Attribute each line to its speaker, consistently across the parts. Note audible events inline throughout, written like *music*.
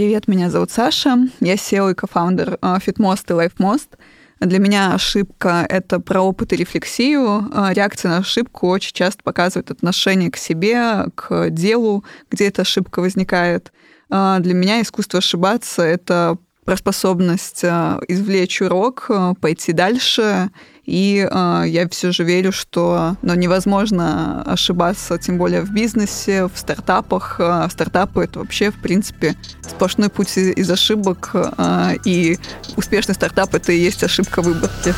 Speaker 1: Привет, меня зовут Саша. Я SEO и кофаундер FitMost и LifeMost. Для меня ошибка — это про опыт и рефлексию. Реакция на ошибку очень часто показывает отношение к себе, к делу, где эта ошибка возникает. Для меня искусство ошибаться — это про способность извлечь урок, пойти дальше и э, я все же верю, что ну, невозможно ошибаться, тем более в бизнесе, в стартапах. Э, стартапы — это вообще, в принципе, сплошной путь из, из ошибок. Э, и успешный стартап — это и есть ошибка выборки.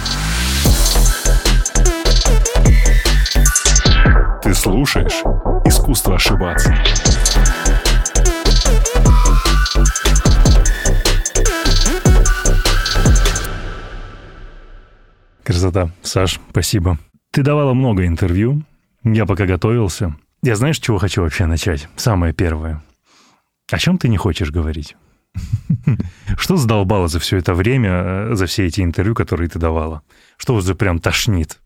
Speaker 2: Ты слушаешь «Искусство ошибаться». Красота. Саш, спасибо. Ты давала много интервью. Я пока готовился. Я знаешь, чего хочу вообще начать? Самое первое. О чем ты не хочешь говорить? *laughs* Что задолбало за все это время, э, за все эти интервью, которые ты давала? Что уже прям тошнит?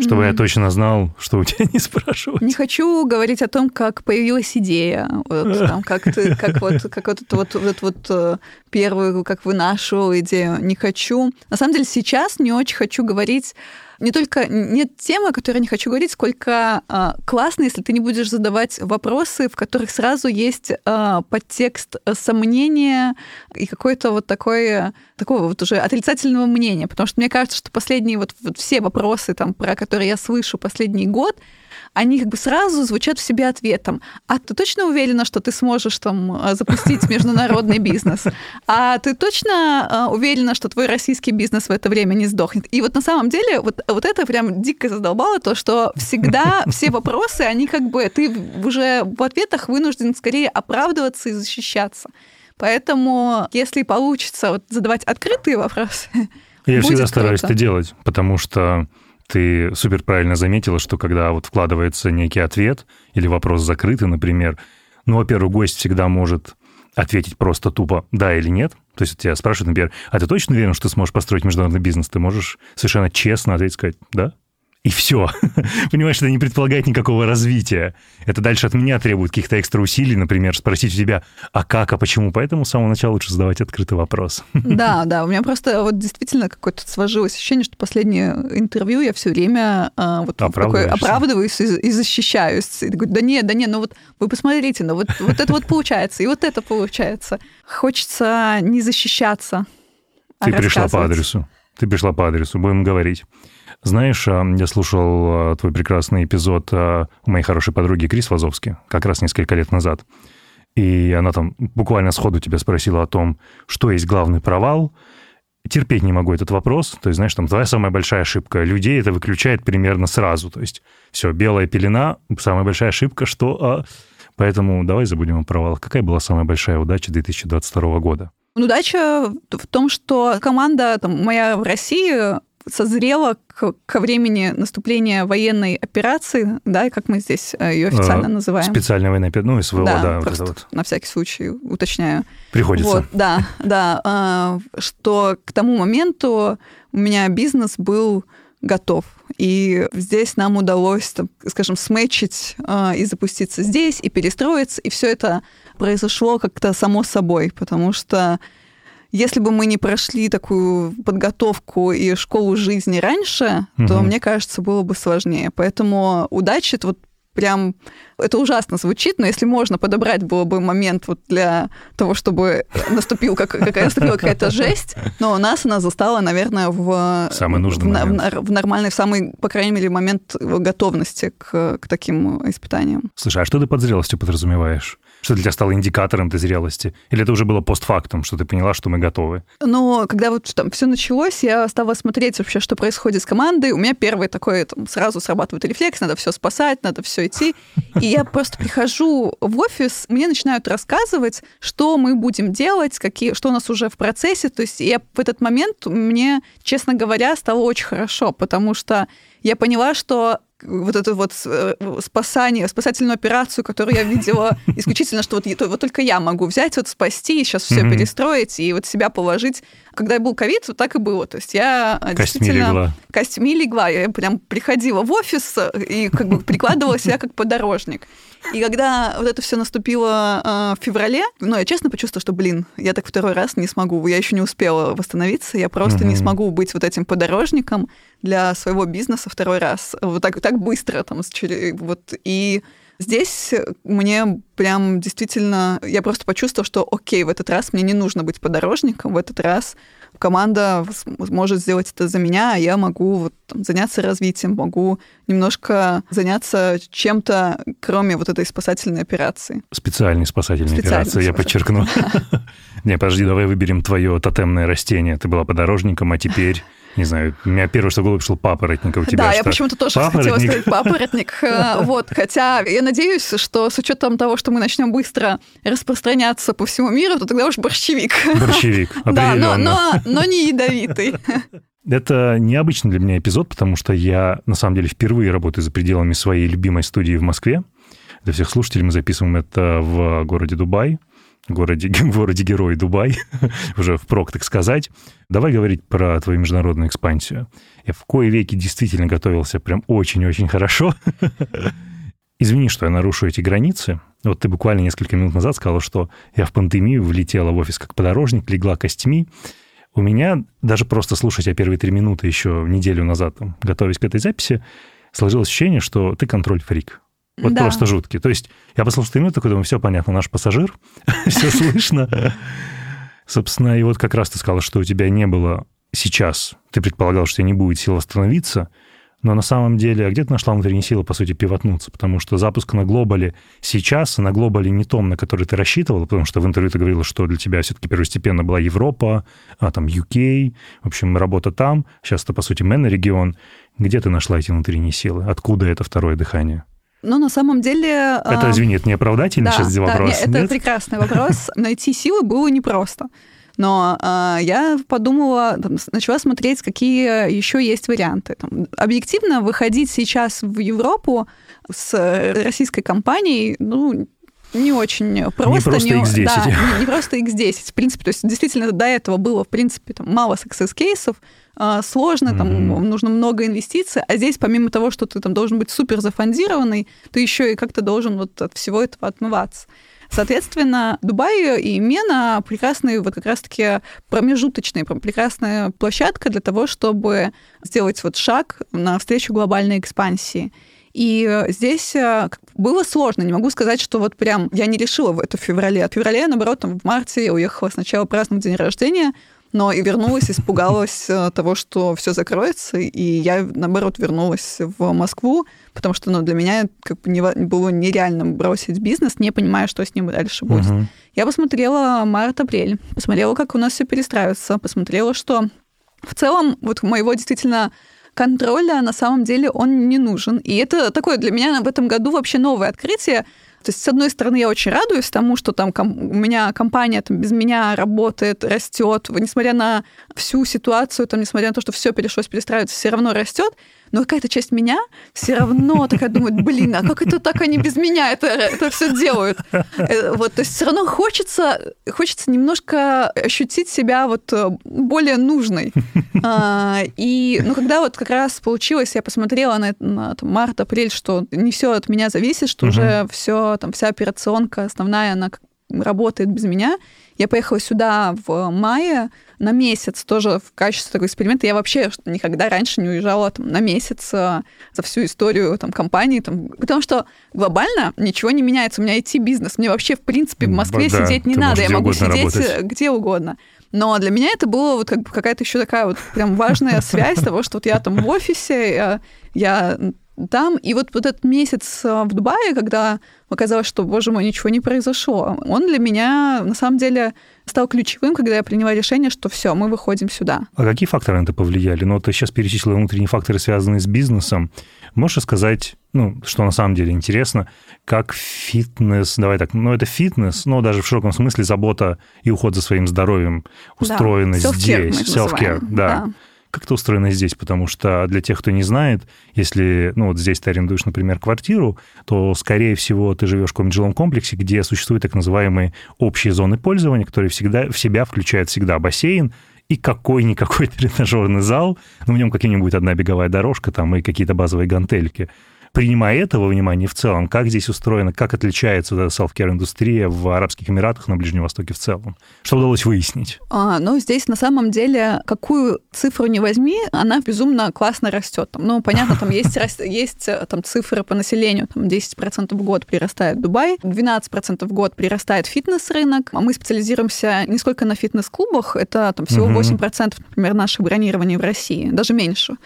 Speaker 2: Чтобы mm-hmm. я точно знал, что у тебя не спрашивать.
Speaker 1: Не хочу говорить о том, как появилась идея, вот, *laughs* там, как ты, как вот, как вот вот, вот, вот э, первую, как вынашивал идею. Не хочу. На самом деле сейчас не очень хочу говорить не только нет темы, о которой я не хочу говорить, сколько э, классно, если ты не будешь задавать вопросы, в которых сразу есть э, подтекст сомнения и какое-то вот такое такого вот уже отрицательного мнения, потому что мне кажется, что последние вот, вот все вопросы, там, про которые я слышу последний год, они как бы сразу звучат в себе ответом. А ты точно уверена, что ты сможешь там э, запустить международный бизнес? А ты точно э, уверена, что твой российский бизнес в это время не сдохнет? И вот на самом деле вот, вот это прям дико задолбало, то, что всегда *laughs* все вопросы, они как бы, ты уже в ответах вынужден скорее оправдываться и защищаться. Поэтому, если получится вот задавать открытые вопросы,
Speaker 2: я всегда стараюсь это делать, потому что ты супер правильно заметила, что когда вот вкладывается некий ответ или вопрос закрытый, например, ну, во-первых, гость всегда может ответить просто тупо «да» или «нет». То есть тебя спрашивают, например, а ты точно уверен, что ты сможешь построить международный бизнес? Ты можешь совершенно честно ответить, сказать «да», и все. *laughs* Понимаешь, это не предполагает никакого развития. Это дальше от меня требует каких-то экстра усилий, например, спросить у тебя, а как, а почему. Поэтому с самого начала лучше задавать открытый вопрос. *laughs*
Speaker 1: Да, да, у меня просто вот действительно какое-то сложилось ощущение, что последнее интервью я все время а, вот такой оправдываюсь и, и защищаюсь. И говорю, да нет, да нет, ну вот вы посмотрите, ну вот, вот это вот получается, и вот это получается. Хочется не защищаться,
Speaker 2: а Ты пришла по адресу. Ты пришла по адресу, будем говорить. Знаешь, а, я слушал а, твой прекрасный эпизод а, у моей хорошей подруги Крис Вазовски как раз несколько лет назад. И она там буквально сходу тебя спросила о том, что есть главный провал. Терпеть не могу этот вопрос. То есть, знаешь, там твоя самая большая ошибка. Людей это выключает примерно сразу. То есть, все, белая пелена, самая большая ошибка, что... А... Поэтому давай забудем о провалах. Какая была самая большая удача 2022 года?
Speaker 1: Удача в том, что команда там, моя в России созрела к, ко времени наступления военной операции, да, и как мы здесь э, ее официально а, называем.
Speaker 2: Специальная военная операция, ну, СВО, да,
Speaker 1: да вот вот. на всякий случай уточняю.
Speaker 2: Приходится. Вот,
Speaker 1: да, да, а, что к тому моменту у меня бизнес был готов. И здесь нам удалось, скажем, сметчить и запуститься здесь, и перестроиться, и все это произошло как-то само собой, потому что если бы мы не прошли такую подготовку и школу жизни раньше, угу. то, мне кажется, было бы сложнее. Поэтому удача — это вот прям... Это ужасно звучит, но если можно подобрать было бы момент вот для того, чтобы наступил как, какая наступила какая-то жесть, но у нас она застала, наверное, в...
Speaker 2: Самый нужный
Speaker 1: в,
Speaker 2: момент.
Speaker 1: В, в нормальный, в самый, по крайней мере, момент готовности к, к таким испытаниям.
Speaker 2: Слушай, а что ты под зрелостью подразумеваешь? Что для тебя стало индикатором этой зрелости? Или это уже было постфактум, что ты поняла, что мы готовы?
Speaker 1: Ну, когда вот там все началось, я стала смотреть вообще, что происходит с командой. У меня первый такой, там, сразу срабатывает рефлекс, надо все спасать, надо все идти. И я просто прихожу в офис, мне начинают рассказывать, что мы будем делать, какие, что у нас уже в процессе. То есть я в этот момент, мне, честно говоря, стало очень хорошо, потому что я поняла, что вот эту вот э, спасание, спасательную операцию, которую я видела *laughs* исключительно, что вот, вот только я могу взять, вот спасти, сейчас все mm-hmm. перестроить и вот себя положить. Когда был ковид, вот так и было. То есть я
Speaker 2: э, Костьми действительно... легла.
Speaker 1: Костьми легла. Я прям приходила в офис и как бы прикладывала себя как подорожник. И когда вот это все наступило э, в феврале, ну, я честно почувствовала, что, блин, я так второй раз не смогу, я еще не успела восстановиться, я просто угу. не смогу быть вот этим подорожником для своего бизнеса второй раз. Вот так, так быстро там, вот, и Здесь мне прям действительно, я просто почувствовала, что окей, в этот раз мне не нужно быть подорожником, в этот раз команда может сделать это за меня, а я могу вот, там, заняться развитием, могу немножко заняться чем-то, кроме вот этой спасательной операции.
Speaker 2: Специальной спасательной Специальной операции, я подчеркну. *laughs* Не, подожди, давай выберем твое тотемное растение. Ты была подорожником, а теперь не знаю, у меня первое, что в голову пришло, папоротник. У тебя
Speaker 1: да, я почему-то тоже хотела сказать папоротник. *laughs* Э, вот, хотя я надеюсь, что с учетом того, что мы начнем быстро распространяться по всему миру, то тогда уж борщевик.
Speaker 2: Борщевик, *laughs*
Speaker 1: Да, но, но, но не ядовитый. *laughs*
Speaker 2: Это необычный для меня эпизод, потому что я, на самом деле, впервые работаю за пределами своей любимой студии в Москве. Для всех слушателей мы записываем это в городе Дубай городе, *laughs* городе Герой Дубай, *laughs* уже впрок, так сказать. Давай говорить про твою международную экспансию. Я в кое веки действительно готовился прям очень-очень хорошо. *laughs* Извини, что я нарушу эти границы. Вот ты буквально несколько минут назад сказала, что я в пандемию влетела в офис как подорожник, легла костьми. У меня даже просто слушать я первые три минуты еще неделю назад, там, готовясь к этой записи, сложилось ощущение, что ты контроль-фрик. Вот да. просто жуткий. То есть я послушал три минуты, такой думаю, все понятно, наш пассажир, *laughs* все слышно. Собственно, и вот как раз ты сказала, что у тебя не было сейчас, ты предполагал, что у тебя не будет сил остановиться, но на самом деле, а где ты нашла внутренние силы, по сути, пивотнуться? Потому что запуск на глобале сейчас, на глобале не том, на который ты рассчитывал, потому что в интервью ты говорила, что для тебя все-таки первостепенно была Европа, а там UK, в общем, работа там. Сейчас это, по сути, регион. Где ты нашла эти внутренние силы? Откуда это второе дыхание?
Speaker 1: Ну, на самом деле...
Speaker 2: Это, извини, это не оправдательный да, сейчас да, вопрос?
Speaker 1: Нет, это прекрасный вопрос. *laughs* Найти силы было непросто. Но э, я подумала, там, начала смотреть, какие еще есть варианты. Там, объективно выходить сейчас в Европу с российской компанией, ну, не очень просто. Не
Speaker 2: просто не, X10.
Speaker 1: Да, не, не просто X10. В принципе, то есть действительно до этого было, в принципе, там, мало success-кейсов, а, сложно, mm-hmm. там нужно много инвестиций, а здесь помимо того, что ты там должен быть супер зафондированный, ты еще и как-то должен вот от всего этого отмываться. Соответственно, Дубай и Мена прекрасные, вот как раз-таки промежуточные, прекрасная площадка для того, чтобы сделать вот шаг навстречу глобальной экспансии. И здесь э, было сложно. Не могу сказать, что вот прям я не решила это в феврале. От февраля, наоборот, там в марте я уехала сначала праздновать день рождения, но и вернулась, испугалась э, того, что все закроется, и я, наоборот, вернулась в Москву, потому что ну, для меня как бы не, было нереально бросить бизнес, не понимая, что с ним дальше будет. Угу. Я посмотрела март-апрель, посмотрела, как у нас все перестраивается, посмотрела, что в целом вот моего действительно контроля на самом деле он не нужен. И это такое для меня в этом году вообще новое открытие. То есть, с одной стороны, я очень радуюсь тому, что там у меня компания там, без меня работает, растет, несмотря на всю ситуацию, там, несмотря на то, что все перешлось перестраиваться, все равно растет но какая-то часть меня все равно такая думает, блин, а как это так они без меня это, это все делают? Э, вот, то есть все равно хочется, хочется немножко ощутить себя вот э, более нужной. А, и, ну, когда вот как раз получилось, я посмотрела на, на там, март, апрель, что не все от меня зависит, что уже все, там, вся операционка основная, она работает без меня. Я поехала сюда в мае на месяц тоже в качестве такого эксперимента. Я вообще никогда раньше не уезжала там, на месяц э, за всю историю там, компании. Там, потому что глобально ничего не меняется. У меня IT-бизнес. Мне вообще, в принципе, в Москве да, сидеть не надо. Я могу сидеть работать. где угодно. Но для меня это было вот как бы какая-то еще такая вот прям важная связь того, что вот я там в офисе, я там. И вот, вот этот месяц э, в Дубае, когда оказалось, что, боже мой, ничего не произошло, он для меня, на самом деле, стал ключевым, когда я приняла решение, что все, мы выходим сюда.
Speaker 2: А какие факторы на это повлияли? Ну, ты сейчас перечислила внутренние факторы, связанные с бизнесом. Можешь сказать, ну, что на самом деле интересно, как фитнес, давай так, ну, это фитнес, но даже в широком смысле забота и уход за своим здоровьем устроены да, здесь.
Speaker 1: Self-care,
Speaker 2: да. да. Как это устроено здесь? Потому что для тех, кто не знает, если, ну, вот здесь ты арендуешь, например, квартиру, то, скорее всего, ты живешь в каком-нибудь жилом комплексе, где существуют так называемые общие зоны пользования, которые всегда в себя включают всегда бассейн, и какой-никакой *laughs* тренажерный зал, ну, в нем какая-нибудь одна беговая дорожка там и какие-то базовые гантельки. Принимая этого внимания в целом, как здесь устроено, как отличается self-care индустрия в Арабских Эмиратах, на Ближнем Востоке в целом? Что удалось выяснить?
Speaker 1: А, ну, здесь на самом деле, какую цифру не возьми, она безумно классно растет. Ну, понятно, там есть, *laughs* есть э, там, цифры по населению, там 10% в год прирастает Дубай, 12% в год прирастает фитнес-рынок. А мы специализируемся не сколько на фитнес-клубах, это там всего 8%, например, наших бронирований в России, даже меньше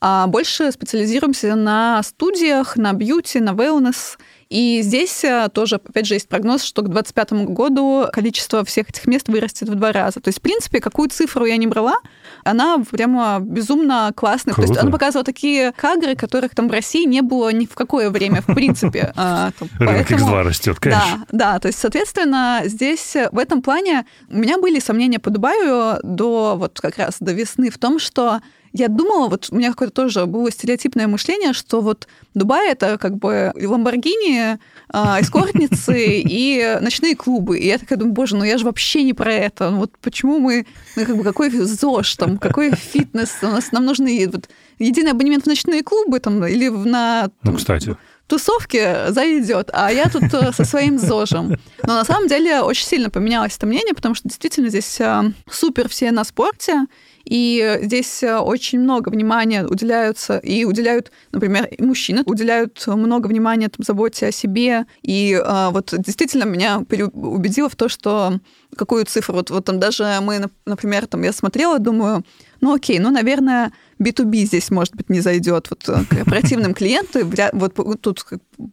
Speaker 1: а больше специализируемся на студиях, на бьюти, на wellness. И здесь э, тоже, опять же, есть прогноз, что к 2025 году количество всех этих мест вырастет в два раза. То есть, в принципе, какую цифру я не брала, она прямо безумно классная. Круто. То есть она показывала такие кадры, которых там в России не было ни в какое время, в принципе. *laughs*
Speaker 2: А, Рынок X2 растет, конечно.
Speaker 1: Да, да, то есть, соответственно, здесь в этом плане у меня были сомнения по Дубаю до вот как раз до весны в том, что я думала, вот у меня какое-то тоже было стереотипное мышление, что вот Дубай это как бы Ламборгини, а, эскортницы *laughs* и ночные клубы. И я такая думаю, боже, ну я же вообще не про это. Ну вот почему мы, ну как бы какой ЗОЖ там, какой фитнес, у нас нам нужны вот, единый абонемент в ночные клубы там или на...
Speaker 2: Ну, кстати
Speaker 1: тусовки зайдет, а я тут э, со своим ЗОЖем. Но на самом деле очень сильно поменялось это мнение, потому что действительно здесь э, супер все на спорте, и здесь э, очень много внимания уделяются, и уделяют, например, мужчины уделяют много внимания там, заботе о себе. И а, вот действительно меня убедило в то, что какую цифру, вот, вот там даже мы, например, там я смотрела, думаю, ну окей, ну, наверное, B2B здесь, может быть, не зайдет. Вот э, корпоративным клиенты, вот тут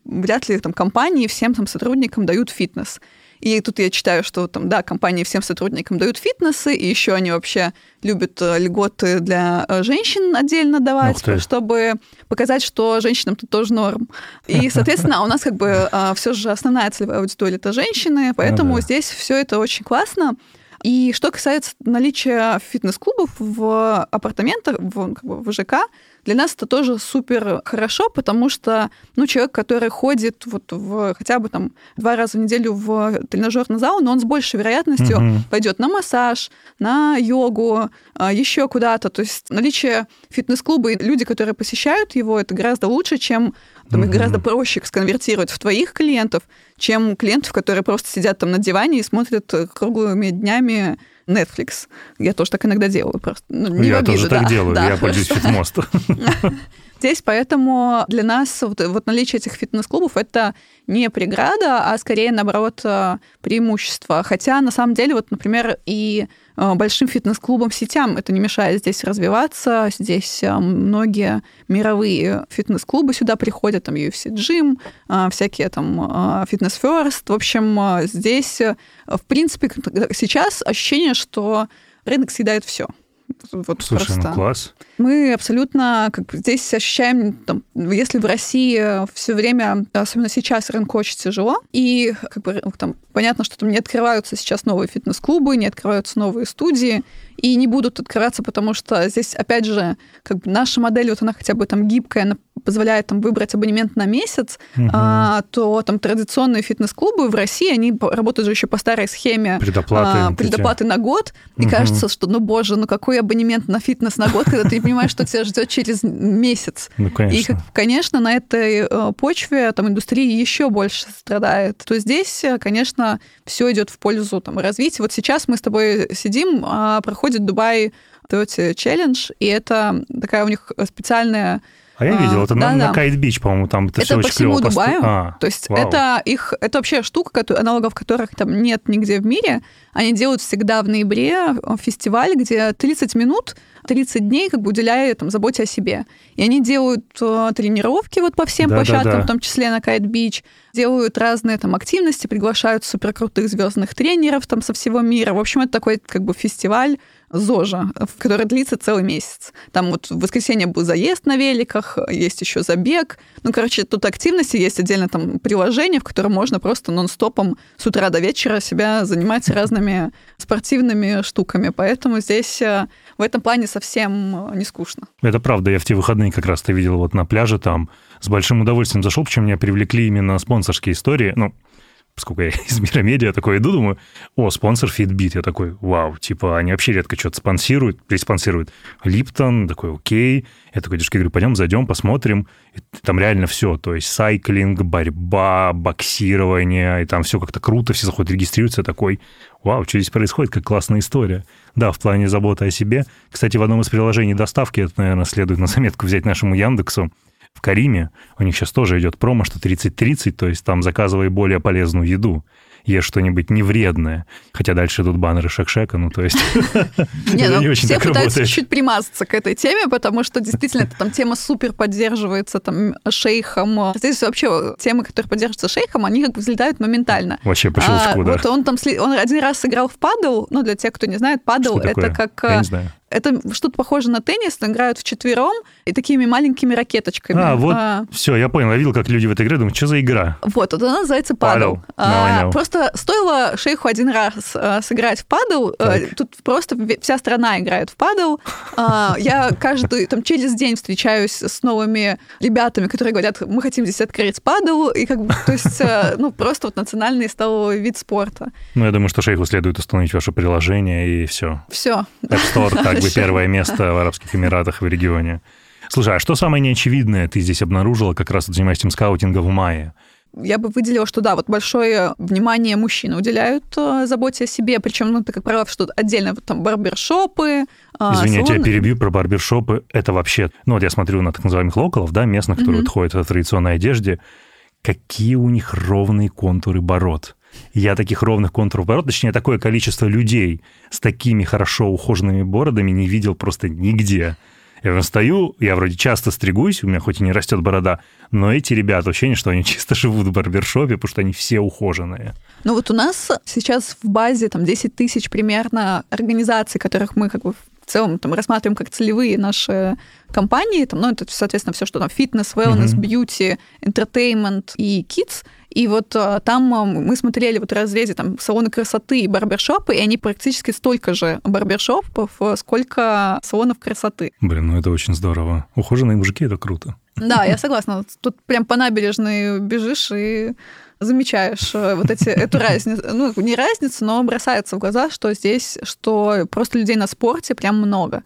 Speaker 1: вряд ли там компании всем там сотрудникам дают фитнес. И тут я читаю, что там, да, компании всем сотрудникам дают фитнесы, и еще они вообще любят э, льготы для э, женщин отдельно давать, чтобы показать, что женщинам тут тоже норм. И, *laughs* соответственно, у нас как бы а, все же основная целевая аудитория это женщины, поэтому ну, да. здесь все это очень классно. И что касается наличия фитнес-клубов в апартаментах, в, как бы, в ЖК, для нас это тоже супер хорошо, потому что ну, человек, который ходит вот в, хотя бы там два раза в неделю в тренажерный зал, но он с большей вероятностью угу. пойдет на массаж, на йогу, а, еще куда-то. То есть наличие фитнес-клуба и люди, которые посещают его, это гораздо лучше, чем там, их гораздо проще сконвертировать в твоих клиентов, чем клиентов, которые просто сидят там на диване и смотрят круглыми днями Netflix. Я тоже так иногда делаю просто.
Speaker 2: Ну, я обиду, тоже да. так делаю, *laughs* да, я пользуюсь фитмостом. *laughs* *laughs*
Speaker 1: Здесь поэтому для нас вот, вот наличие этих фитнес-клубов это не преграда, а скорее, наоборот, э, преимущество. Хотя, на самом деле, вот, например, и э, большим фитнес-клубам сетям это не мешает здесь развиваться. Здесь э, многие мировые фитнес-клубы сюда приходят, там UFC Gym, всякие там Fitness First. В общем, здесь, в принципе, сейчас ощущение, что рынок съедает все.
Speaker 2: Вот Слушай, ну просто. ну класс.
Speaker 1: Мы абсолютно как бы здесь ощущаем, там, если в России все время, особенно сейчас, рынок очень тяжело, и как бы там понятно, что там не открываются сейчас новые фитнес-клубы, не открываются новые студии, и не будут открываться, потому что здесь, опять же, как бы наша модель, вот она хотя бы там гибкая, позволяет там выбрать абонемент на месяц, угу. а, то там традиционные фитнес-клубы в России, они работают же еще по старой схеме
Speaker 2: предоплаты, а,
Speaker 1: предоплаты на год. И угу. кажется, что, ну боже, ну какой абонемент на фитнес на год, когда ты понимаешь, что тебя ждет через месяц.
Speaker 2: Ну, конечно.
Speaker 1: И, конечно, на этой э, почве там индустрия еще больше страдает. То здесь, э, конечно, все идет в пользу там, развития. Вот сейчас мы с тобой сидим, а проходит Дубай Toyota Challenge, и это такая у них специальная
Speaker 2: а я видел, это да, на, да. на Kite Beach, по-моему, там это, это все очень по всему
Speaker 1: клево Дубаю. А, То есть вау. это их, это вообще штука, которая, аналогов которых там нет нигде в мире. Они делают всегда в ноябре фестиваль, где 30 минут 30 дней как бы уделяя там, заботе о себе. И они делают э, тренировки вот по всем да, площадкам, да, да. в том числе на Kite Beach, делают разные там активности, приглашают суперкрутых звездных тренеров там со всего мира. В общем, это такой как бы фестиваль ЗОЖа, который длится целый месяц. Там вот в воскресенье был заезд на великах, есть еще забег. Ну, короче, тут активности есть отдельно там приложение, в котором можно просто нон-стопом с утра до вечера себя занимать разными спортивными штуками. Поэтому здесь э, в этом плане совсем э, не скучно.
Speaker 2: Это правда. Я в те выходные как раз-то видел вот на пляже там с большим удовольствием зашел, причем меня привлекли именно спонсорские истории. Ну, поскольку я *laughs* из мира медиа, такой иду, думаю, о, спонсор Fitbit. Я такой, вау, типа, они вообще редко что-то спонсируют, приспонсируют. Липтон, такой, окей. Я такой девушке говорю, пойдем, зайдем, посмотрим. И там реально все, то есть сайклинг, борьба, боксирование, и там все как-то круто, все заходят, регистрируются, такой, вау, что здесь происходит, как классная история. Да, в плане заботы о себе. Кстати, в одном из приложений доставки, это, наверное, следует на заметку взять нашему Яндексу, в Кариме, у них сейчас тоже идет промо, что 30-30, то есть там заказывай более полезную еду ешь что-нибудь невредное. Хотя дальше идут баннеры Шек-Шека, ну то есть *laughs*
Speaker 1: не, ну, все пытаются чуть-чуть примазаться к этой теме, потому что действительно эта там тема супер поддерживается там шейхом. Здесь вообще темы, которые поддерживаются шейхом, они как бы взлетают моментально.
Speaker 2: Вообще по щелчку, а, да.
Speaker 1: Вот он там, он один раз сыграл в падл, ну для тех, кто не знает, падл это как... Это что-то похоже на теннис, но играют вчетвером и такими маленькими ракеточками.
Speaker 2: А, вот, а. все, я понял. Я видел, как люди в этой игре думают, что за игра?
Speaker 1: Вот, вот она называется падл. А, просто стоило шейху один раз а, сыграть в падл, а, тут просто вся страна играет в падл. А, я каждый, там, через день встречаюсь с новыми ребятами, которые говорят, мы хотим здесь открыть падл, и как бы, то есть, а, *laughs* ну, просто вот национальный стал вид спорта.
Speaker 2: Ну, я думаю, что шейху следует установить ваше приложение, и все.
Speaker 1: Все.
Speaker 2: App Store, так как бы первое место в Арабских Эмиратах в регионе. Слушай, а что самое неочевидное ты здесь обнаружила, как раз занимаясь этим скаутингом в мае?
Speaker 1: Я бы выделила, что да, вот большое внимание мужчины уделяют э, заботе о себе, причем, ну, ты как правило, что отдельно там барбершопы.
Speaker 2: Э, Извини, салоны. я тебя перебью про барбершопы. Это вообще, ну вот я смотрю на так называемых локалов, да, местных, которые mm-hmm. ходят в традиционной одежде. Какие у них ровные контуры бород. Я таких ровных контуров бород, точнее, такое количество людей с такими хорошо ухоженными бородами не видел просто нигде. Я стою, я вроде часто стригусь, у меня хоть и не растет борода, но эти ребята, ощущение, что они *laughs* чисто живут в барбершопе, потому что они все ухоженные.
Speaker 1: Ну вот у нас сейчас в базе там 10 тысяч примерно организаций, которых мы как бы в целом там рассматриваем как целевые наши компании, там, ну, это, соответственно, все, что там фитнес, wellness, mm-hmm. beauty, entertainment и kids. И вот а, там а, мы смотрели вот в разрезе там салоны красоты и барбершопы, и они практически столько же барбершопов, сколько салонов красоты.
Speaker 2: Блин, ну это очень здорово. Ухоженные мужики — это круто.
Speaker 1: Да, я *laughs* согласна. Тут прям по набережной бежишь и замечаешь вот эти, эту *laughs* разницу, ну, не разницу, но бросается в глаза, что здесь, что просто людей на спорте прям много.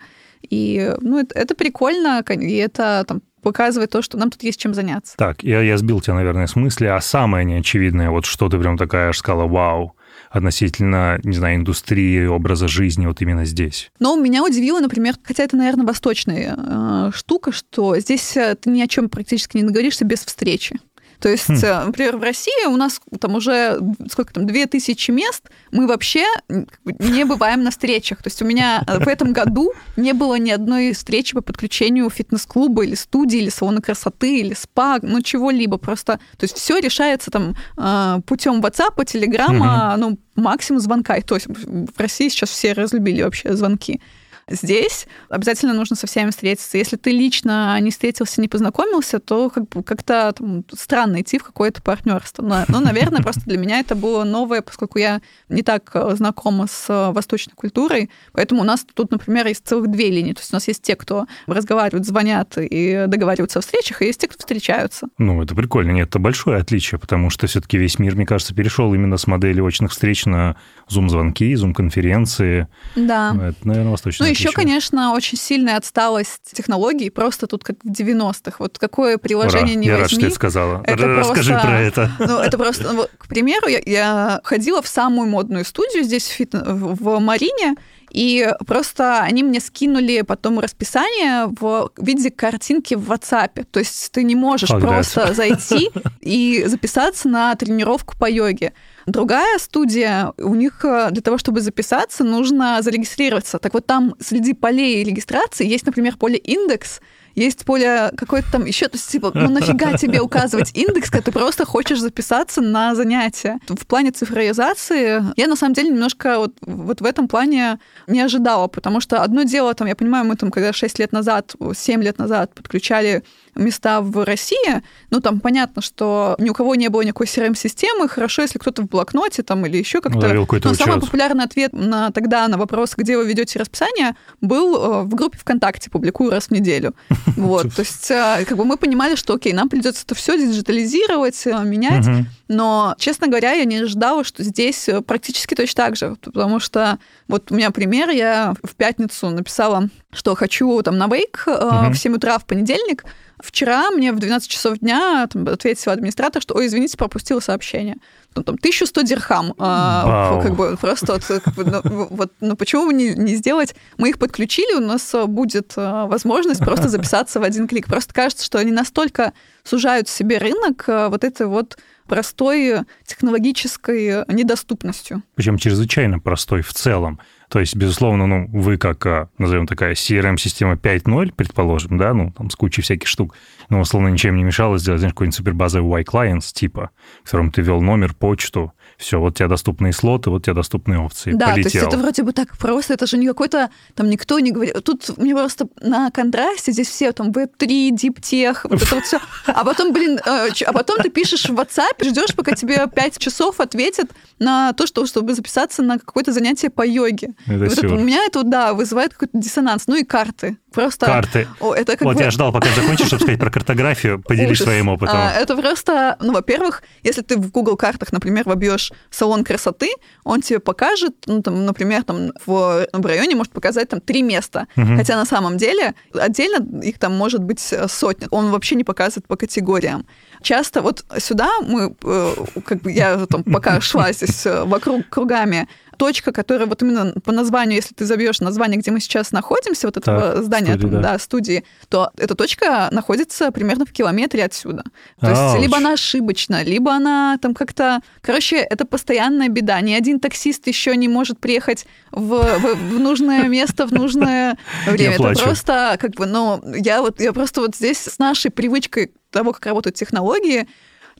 Speaker 1: И, ну, это, это прикольно, и это там показывает то, что нам тут есть чем заняться.
Speaker 2: Так, я, я сбил тебя, наверное, с мысли, а самое неочевидное, вот что ты прям такая аж сказала, вау, относительно, не знаю, индустрии, образа жизни вот именно здесь?
Speaker 1: Но меня удивило, например, хотя это, наверное, восточная э, штука, что здесь э, ты ни о чем практически не наговоришься без встречи. То есть, хм. Э, например, в России у нас там уже сколько там, две тысячи мест, мы вообще не бываем на встречах. То есть у меня в этом году не было ни одной встречи по подключению фитнес-клуба или студии, или салона красоты, или спа, ну чего-либо. Просто, то есть все решается там э, путем WhatsApp, Telegram, ну максимум звонка. И то есть в России сейчас все разлюбили вообще звонки. Здесь обязательно нужно со всеми встретиться. Если ты лично не встретился, не познакомился, то как бы как-то там, странно идти в какое-то партнерство. Но, но, наверное, просто для меня это было новое, поскольку я не так э, знакома с э, восточной культурой. Поэтому у нас тут, например, есть целых две линии. То есть у нас есть те, кто разговаривают, звонят и договариваются о встречах, и есть те, кто встречаются.
Speaker 2: Ну, это прикольно. Нет, это большое отличие, потому что все-таки весь мир, мне кажется, перешел именно с модели очных встреч на зум-звонки, зум-конференции.
Speaker 1: Да.
Speaker 2: Это, наверное, восточное
Speaker 1: Ну, еще, конечно, очень сильная отсталость технологий, просто тут как в 90-х. Вот какое приложение
Speaker 2: Ура,
Speaker 1: не
Speaker 2: я
Speaker 1: возьми.
Speaker 2: рад, что ты сказала. Это Расскажи
Speaker 1: просто,
Speaker 2: про это.
Speaker 1: Ну, это просто, ну, к примеру, я, я ходила в самую модную студию здесь, в, фит... в Марине, и просто они мне скинули потом расписание в виде картинки в WhatsApp. То есть ты не можешь Когда просто зайти и записаться на тренировку по йоге. Другая студия, у них э, для того, чтобы записаться, нужно зарегистрироваться. Так вот там среди полей регистрации есть, например, поле индекс, есть поле какое-то там еще, то есть, типа, ну нафига тебе указывать индекс, когда ты просто хочешь записаться на занятия. В плане цифровизации я на самом деле немножко вот, вот в этом плане не ожидала, потому что одно дело, там, я понимаю, мы там, когда 6 лет назад, 7 лет назад подключали места в России, ну, там понятно, что ни у кого не было никакой CRM-системы, хорошо, если кто-то в блокноте там или еще как-то. Но самый популярный ответ на тогда на вопрос, где вы ведете расписание, был э, в группе ВКонтакте, публикую раз в неделю. *laughs* Вот, то есть э, как бы мы понимали, что окей, нам придется это все диджитализировать, э, менять, но, честно говоря, я не ожидала, что здесь практически точно так же, потому что вот у меня пример, я в пятницу написала, что хочу там на вейк в 7 утра в понедельник, Вчера мне в 12 часов дня там, ответил администратор, что, ой, извините, пропустила сообщение. Ну, там, 1100 дирхам. А, как бы просто вот, как бы, ну, вот, ну, почему бы не, не сделать? Мы их подключили, у нас будет а, возможность просто *laughs* записаться в один клик. Просто кажется, что они настолько сужают себе рынок а, вот этой вот простой технологической недоступностью.
Speaker 2: Причем чрезвычайно простой в целом. То есть, безусловно, ну, вы как, а, назовем такая CRM-система 5.0, предположим, да, ну, там с кучей всяких штук, но, условно, ничем не мешало сделать, знаешь, какой-нибудь супербазовый Y-Clients типа, в котором ты ввел номер, почту, все, вот у тебя доступные слоты, вот у тебя доступные опции.
Speaker 1: Да,
Speaker 2: Полетел.
Speaker 1: то есть это вроде бы так просто, это же не какой-то, там никто не говорит. Тут мне просто на контрасте здесь все там Web3, DeepTech, вот это вот все. А потом, блин, э, а потом ты пишешь в WhatsApp, ждешь, пока тебе 5 часов ответят на то, что, чтобы записаться на какое-то занятие по йоге. Это вот это, у меня это, да, вызывает какой-то диссонанс. Ну и карты. Просто...
Speaker 2: Карты.
Speaker 1: О, это как
Speaker 2: вот
Speaker 1: бы...
Speaker 2: я ждал, пока закончишь, чтобы сказать про картографию. Поделись Ужас. своим опытом. А,
Speaker 1: это просто, ну, во-первых, если ты в Google картах, например, вобьешь салон красоты, он тебе покажет, ну, там, например, там в, в районе может показать там три места. Угу. Хотя на самом деле отдельно их там может быть сотня. Он вообще не показывает по категориям. Часто вот сюда мы, э, как бы я там пока шла здесь э, вокруг кругами, точка, которая вот именно по названию, если ты забьешь название, где мы сейчас находимся, вот этого так, здания, студии, там, да. да, студии, то эта точка находится примерно в километре отсюда. То Ауч. есть либо она ошибочна, либо она там как-то... Короче, это постоянная беда. Ни один таксист еще не может приехать в, в, в нужное место в нужное время. Это просто как бы, ну, я вот я просто вот здесь с нашей привычкой того, как работают технологии,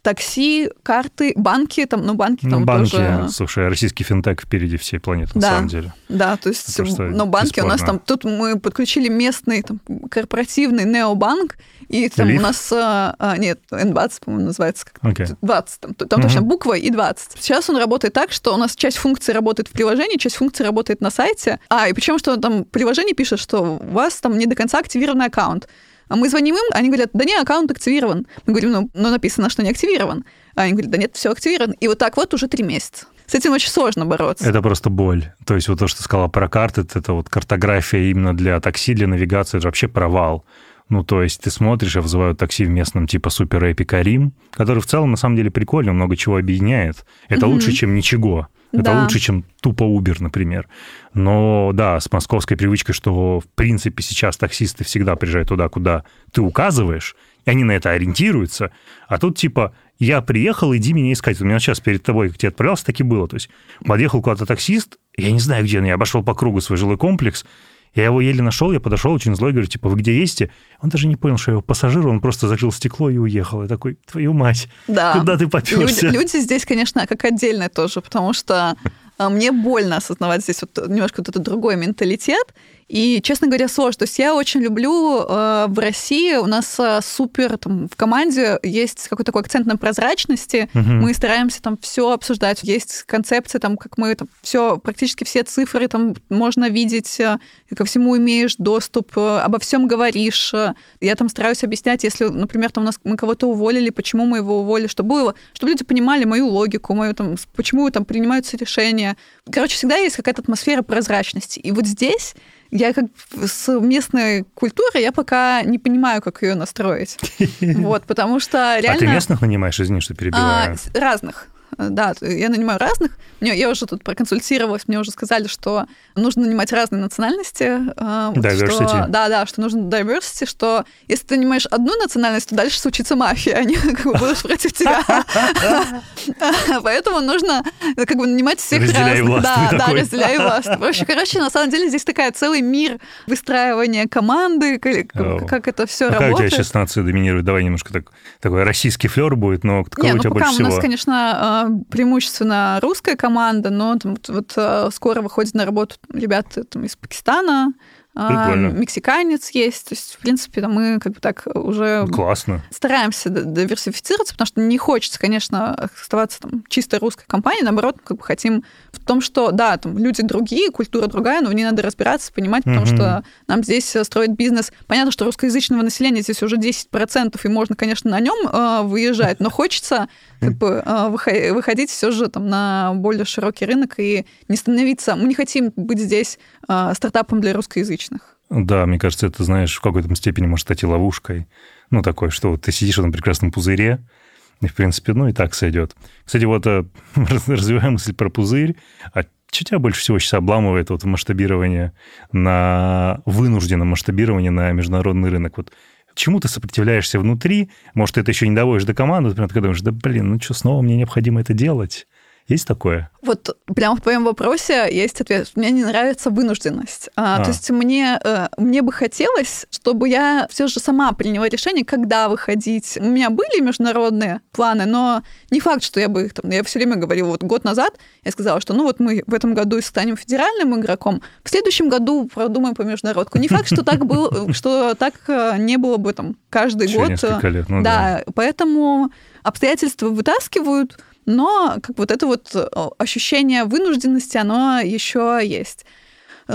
Speaker 1: такси, карты, банки, там, ну, банки там
Speaker 2: банки,
Speaker 1: тоже...
Speaker 2: слушай, российский финтех впереди всей планеты, на
Speaker 1: да,
Speaker 2: самом деле.
Speaker 1: Да, то есть, Это но банки бесспорно. у нас там, тут мы подключили местный там, корпоративный необанк, и там Лиф? у нас, а, а нет, N20, по-моему, называется, как okay. 20, там, там угу. точно буква и 20. Сейчас он работает так, что у нас часть функций работает в приложении, часть функций работает на сайте, а, и причем, что там приложение пишет, что у вас там не до конца активированный аккаунт. А мы звоним им, они говорят, да не, аккаунт активирован. Мы говорим, ну, ну написано, что не активирован. А они говорят, да нет, все активировано. И вот так вот уже три месяца. С этим очень сложно бороться.
Speaker 2: Это просто боль. То есть вот то, что сказала про карты, это вот картография именно для такси, для навигации, это вообще провал. Ну, то есть ты смотришь, а вызывают такси в местном типа Супер Эпи Карим, который в целом на самом деле прикольно, много чего объединяет. Это mm-hmm. лучше, чем ничего. Это да. лучше, чем тупо Uber, например. Но да, с московской привычкой, что в принципе сейчас таксисты всегда приезжают туда, куда ты указываешь, и они на это ориентируются. А тут типа я приехал, иди меня искать. У меня сейчас перед тобой, как тебе отправлялся, так и было. То есть подъехал куда-то таксист, я не знаю, где он, я обошел по кругу свой жилой комплекс, я его еле нашел, я подошел очень злой, говорю, типа, вы где есть? Он даже не понял, что я его пассажир, он просто закрыл стекло и уехал. Я такой, твою мать, да. куда ты поперся?
Speaker 1: Люди, люди здесь, конечно, как отдельное тоже, потому что а, мне больно осознавать здесь вот немножко вот этот другой менталитет. И, честно говоря, сложно. То есть я очень люблю э, в России, у нас э, супер, там, в команде есть какой-то такой акцент на прозрачности, угу. мы стараемся там все обсуждать, есть концепция, там, как мы там все, практически все цифры там можно видеть, э, ко всему имеешь доступ, э, обо всем говоришь. Я там стараюсь объяснять, если, например, там у нас мы кого-то уволили, почему мы его уволили, чтобы было, чтобы люди понимали мою логику, мою там, почему там принимаются решения. Короче, всегда есть какая-то атмосфера прозрачности. И вот здесь я как с местной культурой, я пока не понимаю, как ее настроить. *laughs* Вот, потому что реально... А
Speaker 2: ты местных нанимаешь, извини, что перебиваю?
Speaker 1: А, разных. Да, я нанимаю разных. Мне, я уже тут проконсультировалась, мне уже сказали, что нужно нанимать разные национальности.
Speaker 2: А, diversity.
Speaker 1: Что, да, да, что нужно diversity, что если ты нанимаешь одну национальность, то дальше случится мафия, *laughs* они как бы будут против тебя. *laughs* Поэтому нужно как бы нанимать всех разных. Да, да, разделяй власть. Короче, на самом деле здесь такая целый мир выстраивания команды, как это все работает.
Speaker 2: Какая у тебя сейчас нация доминирует? Давай немножко такой российский флер будет, но кого у ну тебя больше всего?
Speaker 1: у нас, конечно, преимущественно русская команда, но там, вот, э, скоро выходит на работу ребята там, из Пакистана, а, мексиканец есть. То есть, в принципе, мы как бы так уже
Speaker 2: Классно.
Speaker 1: стараемся диверсифицироваться, потому что не хочется, конечно, оставаться там чисто русской компанией. Наоборот, как бы хотим в том, что, да, там люди другие, культура другая, но в ней надо разбираться, понимать, потому угу. что нам здесь строить бизнес. Понятно, что русскоязычного населения здесь уже 10%, и можно, конечно, на нем э, выезжать, но хочется как бы э, выходить все же там на более широкий рынок и не становиться... Мы не хотим быть здесь э, стартапом для русскоязычных русскоязычных.
Speaker 2: Да, мне кажется, это, знаешь, в какой-то степени может стать и ловушкой. Ну, такой, что вот ты сидишь в этом прекрасном пузыре, и, в принципе, ну и так сойдет. Кстати, вот э, *laughs* развиваем мысль про пузырь. А что тебя больше всего сейчас обламывает вот масштабирование на вынужденном масштабировании на международный рынок? Вот чему ты сопротивляешься внутри? Может, ты это еще не доводишь до команды, например, ты думаешь, да блин, ну что, снова мне необходимо это делать? Есть такое?
Speaker 1: Вот прямо в твоем вопросе есть ответ. Мне не нравится вынужденность. А, а. То есть мне, э, мне бы хотелось, чтобы я все же сама приняла решение, когда выходить. У меня были международные планы, но не факт, что я бы их там... Я все время говорила, вот год назад я сказала, что ну вот мы в этом году станем федеральным игроком, в следующем году продумаем по международку. Не факт, что так было, что так э, не было бы там каждый год.
Speaker 2: Несколько лет, ну
Speaker 1: да. Да, поэтому обстоятельства вытаскивают, но как вот это вот э, ощущение вынужденности, оно еще есть.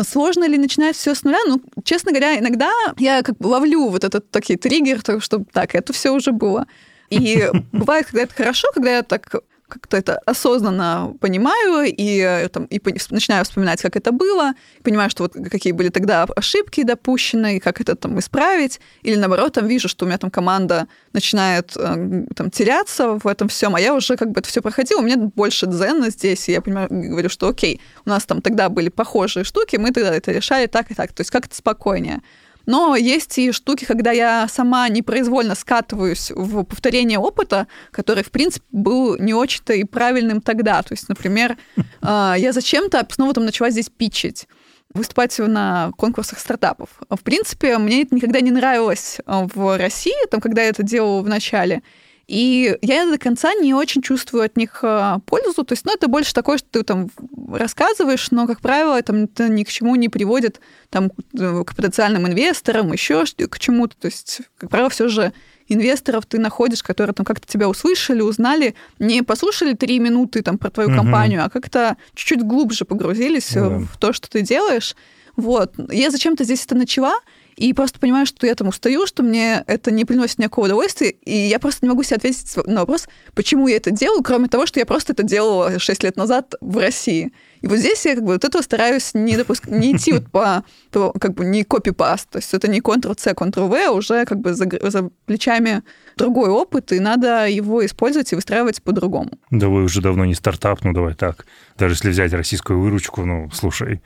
Speaker 1: Сложно ли начинать все с нуля? Ну, честно говоря, иногда я как бы ловлю вот этот такие триггер, что так, это все уже было. И *laughs* бывает, когда это хорошо, когда я так как-то это осознанно понимаю и, э, там, и начинаю вспоминать, как это было, понимаю, что вот какие были тогда ошибки допущены, и как это там исправить, или наоборот, там вижу, что у меня там команда начинает э, там теряться в этом всем, а я уже как бы это все проходила, у меня больше дзена здесь, и я понимаю, говорю, что окей, у нас там тогда были похожие штуки, мы тогда это решали так и так, то есть как-то спокойнее. Но есть и штуки, когда я сама непроизвольно скатываюсь в повторение опыта, который, в принципе, был не очень-то и правильным тогда. То есть, например, *laughs* а, я зачем-то снова там начала здесь питчить выступать на конкурсах стартапов. В принципе, мне это никогда не нравилось в России, там, когда я это делала в начале. И я до конца не очень чувствую от них а, пользу. То есть, ну, это больше такое, что ты там рассказываешь, но, как правило, это, это ни к чему не приводит там, к потенциальным инвесторам, еще к чему-то. То есть, как правило, все же инвесторов ты находишь, которые там как-то тебя услышали, узнали, не послушали три минуты там про твою угу. компанию, а как-то чуть-чуть глубже погрузились да. в то, что ты делаешь. Вот. Я зачем-то здесь это начала, и просто понимаю, что я там устаю, что мне это не приносит никакого удовольствия, и я просто не могу себе ответить на вопрос, почему я это делаю, кроме того, что я просто это делала 6 лет назад в России. И вот здесь я как бы вот этого стараюсь не допускать, не идти вот по, *laughs* по, как бы не копипаст, то есть это не Ctrl-C, Ctrl-V, а уже как бы за, за плечами другой опыт, и надо его использовать и выстраивать по-другому.
Speaker 2: Да вы уже давно не стартап, ну давай так. Даже если взять российскую выручку, ну, слушай,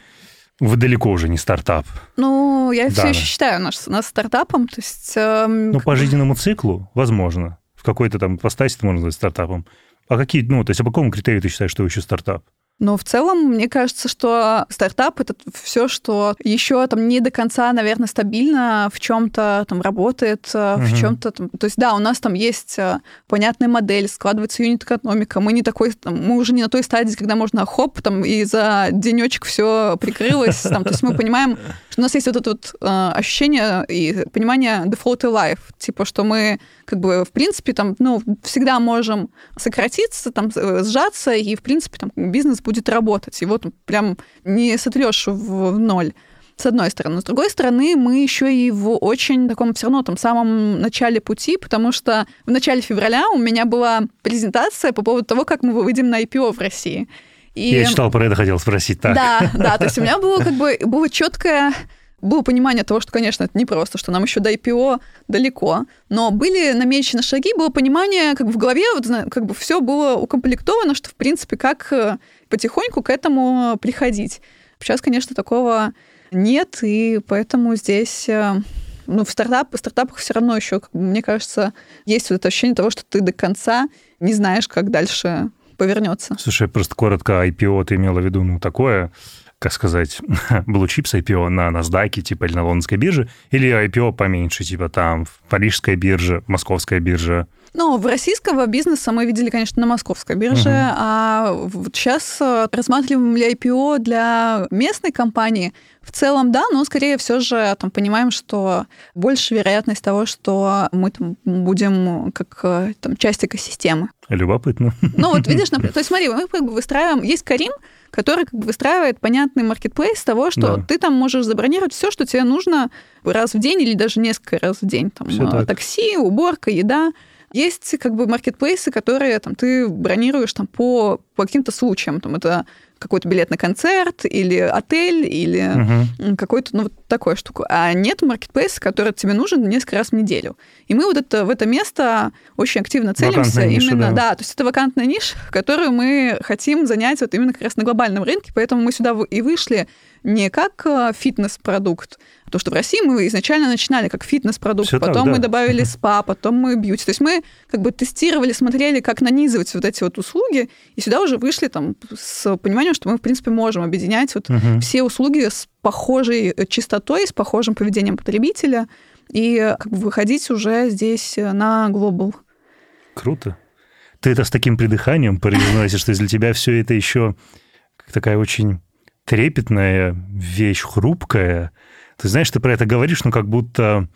Speaker 2: вы далеко уже не стартап.
Speaker 1: Ну, я да. все еще считаю нас, нас стартапом. То есть, э,
Speaker 2: ну, по жизненному циклу, возможно. В какой-то там постасе это можно назвать стартапом. А какие, ну, то есть, а по какому критерию ты считаешь, что вы еще стартап?
Speaker 1: Но в целом, мне кажется, что стартап это все, что еще там не до конца, наверное, стабильно в чем-то там работает, угу. в чем-то там. То есть, да, у нас там есть э, понятная модель, складывается юнит-экономика. Мы не такой, там, мы уже не на той стадии, когда можно хоп, там, и за денечек все прикрылось. Там, то есть мы понимаем, у нас есть вот это вот э, ощущение и понимание default life, типа, что мы как бы, в принципе, там, ну, всегда можем сократиться, там, сжаться, и, в принципе, там, бизнес будет работать. Его там прям не сотрешь в ноль с одной стороны. С другой стороны, мы еще и в очень таком все равно там самом начале пути, потому что в начале февраля у меня была презентация по поводу того, как мы выйдем на IPO в России.
Speaker 2: И... Я читал про это, хотел спросить. Так.
Speaker 1: Да, да, то есть у меня было как бы было четкое было понимание того, что, конечно, это непросто, что нам еще до IPO далеко, но были намечены шаги, было понимание, как бы в голове вот, как бы все было укомплектовано, что, в принципе, как э, потихоньку к этому приходить. Сейчас, конечно, такого нет, и поэтому здесь э, ну, в, стартап, в стартапах все равно еще, мне кажется, есть вот это ощущение того, что ты до конца не знаешь, как дальше повернется.
Speaker 2: Слушай, просто коротко, IPO ты имела в виду, ну, такое, как сказать, *laughs* Blue Chips IPO на NASDAQ, типа, или на лондонской бирже, или IPO поменьше, типа там Парижская биржа, Московская биржа?
Speaker 1: Ну, в российского бизнеса мы видели, конечно, на московской бирже, угу. а вот сейчас э, рассматриваем ли IPO для местной компании. В целом, да, но скорее все же там, понимаем, что больше вероятность того, что мы там, будем как э, там, часть экосистемы.
Speaker 2: Любопытно.
Speaker 1: Ну вот *laughs* видишь, например, то есть смотри, мы как бы выстраиваем, есть Карим, который как бы выстраивает понятный маркетплейс того, что да. ты там можешь забронировать все, что тебе нужно раз в день или даже несколько раз в день. Там, э, такси, уборка, еда. Есть как бы маркетплейсы, которые там, ты бронируешь там, по, по каким-то случаям. Там, это какой-то билет на концерт или отель или угу. какой-то, ну, вот такую штуку. А нет маркетплейса, который тебе нужен несколько раз в неделю. И мы вот это, в это место очень активно целимся.
Speaker 2: Вакантная
Speaker 1: именно,
Speaker 2: ниша,
Speaker 1: да. да, то есть это вакантная ниша, *laughs* которую мы хотим занять вот именно как раз на глобальном рынке, поэтому мы сюда и вышли не как э, фитнес-продукт, то, что в России мы изначально начинали как фитнес-продукт, Все потом так, да. мы добавили спа, потом мы бьюти. То есть мы как бы тестировали, смотрели, как нанизывать вот эти вот услуги, и сюда уже вышли там с пониманием, что мы, в принципе, можем объединять вот угу. все услуги с похожей э, частотой, с похожим поведением потребителя, и э, как бы выходить уже здесь на глобал.
Speaker 2: Круто. Ты это с таким придыханием произносишь, что для тебя все это еще такая очень трепетная вещь, хрупкая. Ты знаешь, ты про это говоришь, но как будто,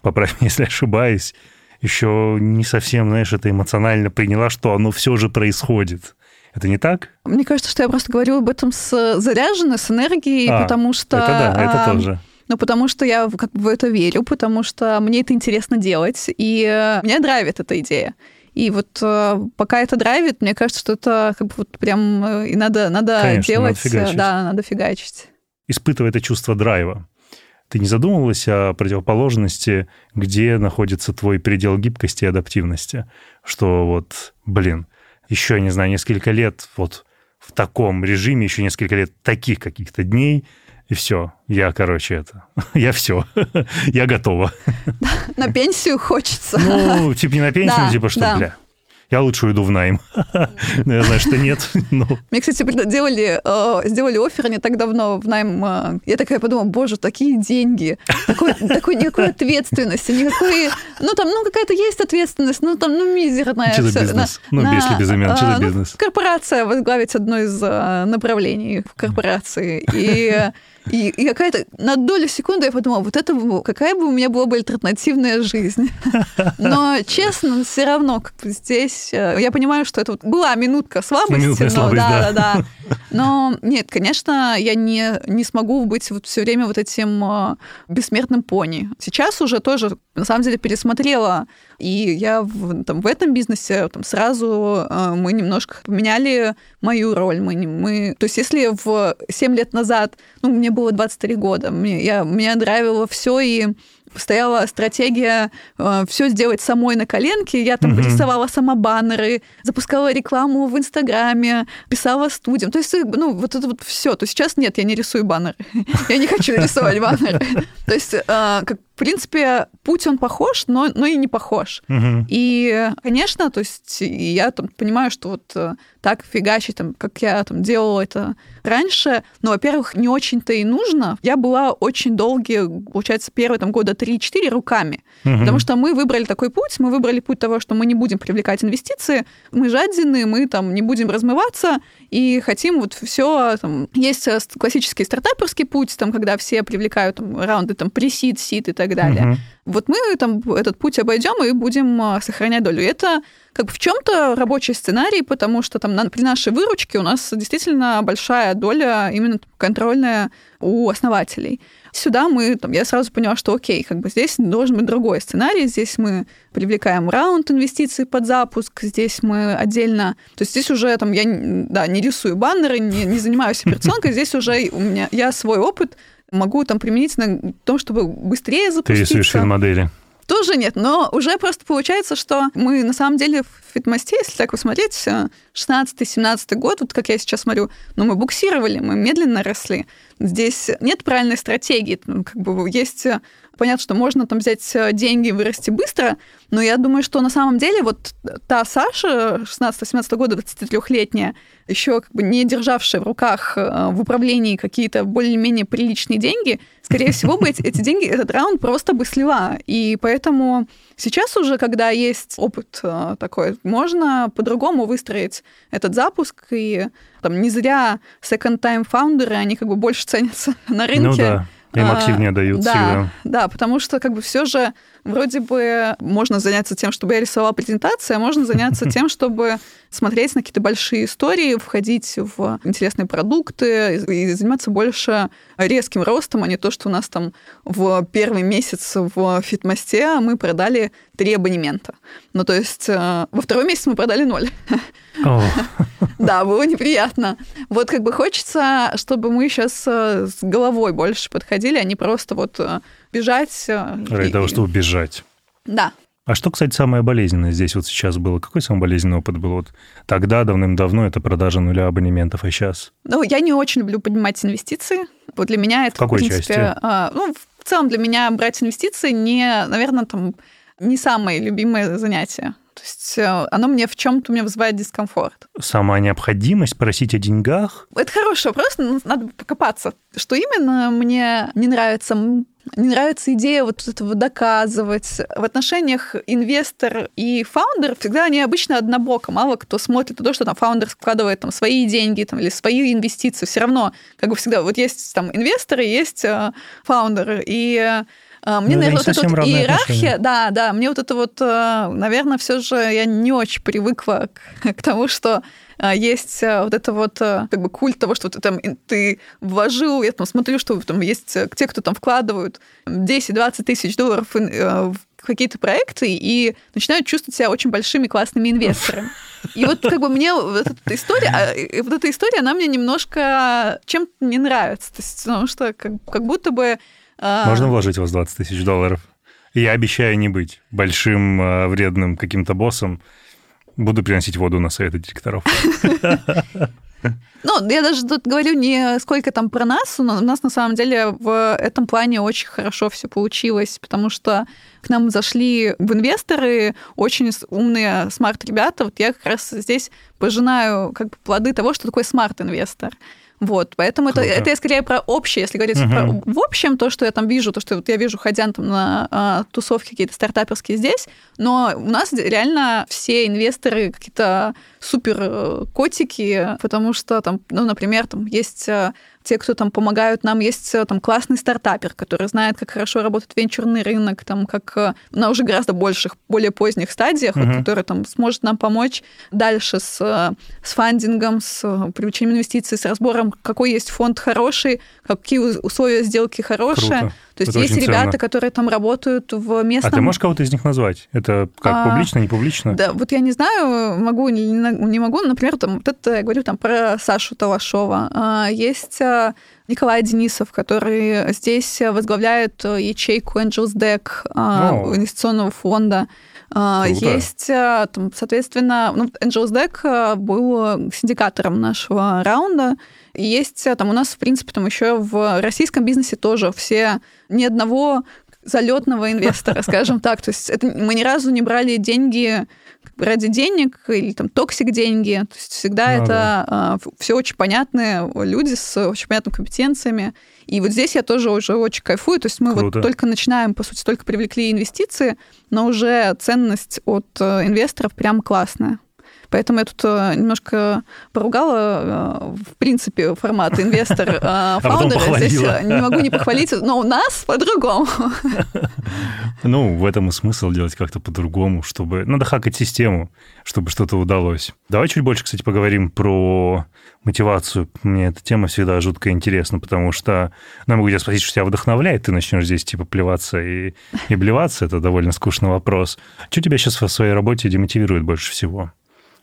Speaker 2: поправь меня, *laughs* если ошибаюсь, еще не совсем, знаешь, это эмоционально приняла, что оно все же происходит. Это не так?
Speaker 1: Мне кажется, что я просто говорю об этом с заряженной, с энергией, а, потому что...
Speaker 2: Это да, это а, тоже.
Speaker 1: Ну, потому что я как бы в это верю, потому что мне это интересно делать, и э, меня драйвит эта идея. И вот э, пока это драйвит, мне кажется, что это как бы вот прям э, и надо, надо
Speaker 2: Конечно,
Speaker 1: делать.
Speaker 2: Надо фигачить.
Speaker 1: да, надо фигачить.
Speaker 2: Испытывая это чувство драйва, ты не задумывалась о противоположности, где находится твой предел гибкости и адаптивности? Что вот, блин, еще, не знаю, несколько лет вот в таком режиме, еще несколько лет таких каких-то дней – и все. Я, короче, это... *laughs* Я все. *laughs* Я готова. *laughs*
Speaker 1: На пенсию хочется.
Speaker 2: Ну, типа не на пенсию, да, типа что, да. бля, я лучше уйду в найм. *laughs* Я знаю, что нет.
Speaker 1: Мне, кстати, делали, э, сделали офер не так давно в найм. Э, я такая подумала, боже, такие деньги, такой, никакой ответственности, никакой... Ну, там, ну, какая-то есть ответственность, ну, там, ну, мизерная.
Speaker 2: За бизнес? Ну, если без имен, что за ну, бизнес?
Speaker 1: Корпорация, возглавить одно из э, направлений в корпорации. И и, и какая-то на долю секунды я подумала, вот это какая бы у меня была бы альтернативная жизнь. *laughs* Но честно, все равно как бы здесь э, я понимаю, что это вот была минутка слабости,
Speaker 2: Минутная но слабость,
Speaker 1: да, да, да. Но нет, конечно, я не, не смогу быть вот все время вот этим э, бессмертным пони. Сейчас уже тоже, на самом деле, пересмотрела и я в, там, в этом бизнесе там, сразу э, мы немножко поменяли мою роль. Мы, мы, то есть если в 7 лет назад, ну, мне было 23 года, мне, я, мне нравило все и стояла стратегия э, все сделать самой на коленке. Я там mm-hmm. рисовала сама баннеры, запускала рекламу в Инстаграме, писала студиям. То есть, ну, вот это вот все. То сейчас нет, я не рисую баннеры. *laughs* Я не хочу рисовать баннеры. *laughs* То есть, э, как в принципе, путь он похож, но, но и не похож. Угу. И, конечно, то есть я там понимаю, что вот э, так фигачить, там, как я там делала это раньше, но, во-первых, не очень-то и нужно. Я была очень долгие, получается, первые там года 3-4 руками, угу. потому что мы выбрали такой путь, мы выбрали путь того, что мы не будем привлекать инвестиции, мы жадины, мы там не будем размываться, и хотим вот все, там, есть э, классический стартаперский путь, там, когда все привлекают там, раунды, там, пресид, сид и так далее. Угу. Вот мы там этот путь обойдем и будем а, сохранять долю. Это как бы в чем-то рабочий сценарий, потому что там на, при нашей выручке у нас действительно большая доля именно контрольная у основателей. Сюда мы, там, я сразу поняла, что окей, как бы здесь должен быть другой сценарий, здесь мы привлекаем раунд инвестиций под запуск, здесь мы отдельно, то есть здесь уже там я да, не рисую баннеры, не, не занимаюсь операционкой, здесь уже у меня я свой опыт могу там применить на том, чтобы быстрее запуститься.
Speaker 2: Ты рисуешь модели.
Speaker 1: Тоже нет, но уже просто получается, что мы на самом деле в фитмосте, если так посмотреть, 16-17 год, вот как я сейчас смотрю, ну, мы буксировали, мы медленно росли. Здесь нет правильной стратегии. Как бы есть понятно, что можно там взять э, деньги и вырасти быстро, но я думаю, что на самом деле вот та Саша 16-17 года, 23-летняя, еще как бы не державшая в руках э, в управлении какие-то более-менее приличные деньги, скорее всего бы эти, эти деньги, этот раунд просто бы слила. И поэтому сейчас уже, когда есть опыт э, такой, можно по-другому выстроить этот запуск, и там не зря second-time фаундеры, они как бы больше ценятся *laughs* на рынке. Ну
Speaker 2: да им а, активнее дают
Speaker 1: да,
Speaker 2: всегда.
Speaker 1: Да, потому что как бы все же вроде бы можно заняться тем, чтобы я рисовала презентации, а можно заняться *laughs* тем, чтобы смотреть на какие-то большие истории, входить в интересные продукты и заниматься больше резким ростом, а не то, что у нас там в первый месяц в фитмосте мы продали три абонемента. Ну, то есть э, во второй месяц мы продали ноль. *laughs* *laughs* Да, было неприятно. Вот как бы хочется, чтобы мы сейчас э, с головой больше подходили, а не просто вот э, бежать.
Speaker 2: Ради того, чтобы бежать.
Speaker 1: Да.
Speaker 2: А что, кстати, самое болезненное здесь вот сейчас было? Какой самый болезненный опыт был? Вот тогда, давным-давно, это продажа нуля абонементов, а сейчас?
Speaker 1: Ну, я не очень люблю поднимать инвестиции. Вот для меня это,
Speaker 2: в, какой
Speaker 1: в принципе...
Speaker 2: Части?
Speaker 1: А, ну, в целом для меня брать инвестиции не, наверное, там не самое любимое занятие. То есть э, оно мне в чем-то меня вызывает дискомфорт.
Speaker 2: Сама необходимость просить о деньгах?
Speaker 1: Это хороший вопрос, но надо покопаться. Что именно мне не нравится? Не нравится идея вот этого доказывать. В отношениях инвестор и фаундер всегда они обычно однобоко. Мало кто смотрит на то, что там фаундер складывает там свои деньги там, или свои инвестиции. Все равно, как бы всегда, вот есть там инвесторы, есть э, фаундеры. И а, мне, ну, наверное, вот эта вот иерархия, отношения. да, да, мне вот это вот, э, наверное, все же я не очень привыкла к, *laughs* к тому, что э, есть э, вот это вот как бы культ того, что ты там ты вложил, я там смотрю, что там есть те, кто там вкладывают 10-20 тысяч долларов в какие-то проекты и начинают чувствовать себя очень большими классными инвесторами. *laughs* И вот как бы мне вот эта история, а, вот эта история, она мне немножко чем-то не нравится. То есть, потому что как, как будто бы
Speaker 2: а. Можно вложить у вас 20 тысяч долларов? Я обещаю не быть большим а, вредным каким-то боссом. Буду приносить воду на советы директоров.
Speaker 1: Ну, я даже тут говорю не сколько там про нас, но у нас на самом деле в этом плане очень хорошо все получилось, потому что к нам зашли в инвесторы очень умные smart-ребята. Вот я как раз здесь пожинаю как бы плоды того, что такое smart-инвестор. Вот, поэтому это, это я скорее про общее, если говорить угу. про, в общем, то, что я там вижу, то, что вот я вижу, ходя там на а, тусовки какие-то стартаперские здесь, но у нас реально все инвесторы какие-то супер э, котики, потому что там, ну, например, там есть э, те, кто там помогают нам, есть э, там классный стартапер, который знает, как хорошо работает венчурный рынок, там, как на уже гораздо больших, более поздних стадиях, uh-huh. вот, который там сможет нам помочь дальше с, с фандингом, с привлечением инвестиций, с разбором, какой есть фонд хороший, какие условия сделки хорошие.
Speaker 2: Круто.
Speaker 1: То есть Это есть ребята, ценно. которые там работают в местном...
Speaker 2: А ты можешь кого-то из них назвать? Это как, а, публично, не публично?
Speaker 1: Да, вот я не знаю, могу, не, не могу. Например, там, вот это я говорю там про Сашу Талашова. А, есть а, Николай Денисов, который здесь возглавляет ячейку Angels Deck а, инвестиционного фонда. Круто. Есть, там, соответственно, ну, Angels Deck был синдикатором нашего раунда, есть там у нас, в принципе, там еще в российском бизнесе тоже все ни одного залетного инвестора, *laughs* скажем так. То есть это, мы ни разу не брали деньги ради денег или там toxic деньги. То есть всегда ну, это да. а, все очень понятные люди с очень понятными компетенциями. И вот здесь я тоже уже очень кайфую. То есть мы Круто. вот только начинаем, по сути, только привлекли инвестиции, но уже ценность от э, инвесторов прям классная. Поэтому я тут э, немножко поругала, э, в принципе, формат инвестор-фаундер. *laughs*
Speaker 2: А
Speaker 1: Здесь не могу не похвалить, но у нас по-другому. *laughs*
Speaker 2: Ну, в этом и смысл делать как-то по-другому, чтобы... Надо хакать систему, чтобы что-то удалось. Давай чуть больше, кстати, поговорим про мотивацию. Мне эта тема всегда жутко интересна, потому что, ну, я могу тебя спросить, что тебя вдохновляет, ты начнешь здесь, типа, плеваться и, и блеваться, это довольно скучный вопрос. Что тебя сейчас в своей работе демотивирует больше всего?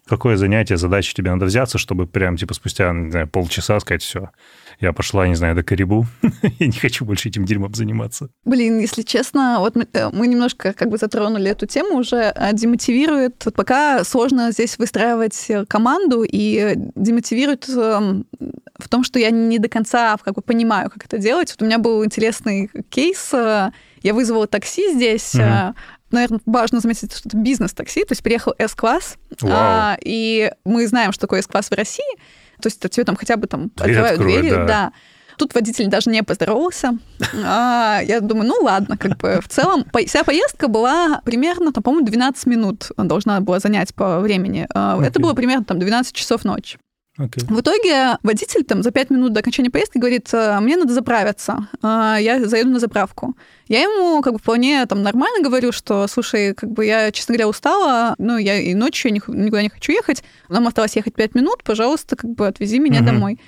Speaker 2: Какое занятие, задача тебе надо взяться, чтобы прям, типа, спустя, не знаю, полчаса сказать, все, я пошла, не знаю, до Карибу, *laughs* я не хочу больше этим дерьмом заниматься.
Speaker 1: Блин, если честно, вот мы, э, мы немножко как бы затронули эту тему уже, а демотивирует, пока сложно здесь выстраивать э, команду, и демотивирует в том, что я не до конца как бы понимаю, как это делать. Вот у меня был интересный кейс, э, я вызвала такси здесь, угу наверное, важно заметить, что это бизнес-такси, то есть приехал S-класс, а, и мы знаем, что такое S-класс в России, то есть тебе там хотя бы там Дверь открывают откроет, двери, да. да. Тут водитель даже не поздоровался. А, я думаю, ну ладно, как бы в целом вся поездка была примерно, там, по-моему, 12 минут должна была занять по времени. Okay. Это было примерно там 12 часов ночи. Okay. В итоге водитель там за пять минут до окончания поездки говорит, «Э, мне надо заправиться, э, я заеду на заправку. Я ему как бы вполне там нормально говорю, что, слушай, как бы я, честно говоря, устала, ну, я и ночью никуда не хочу ехать, нам осталось ехать пять минут, пожалуйста, как бы отвези меня uh-huh. домой.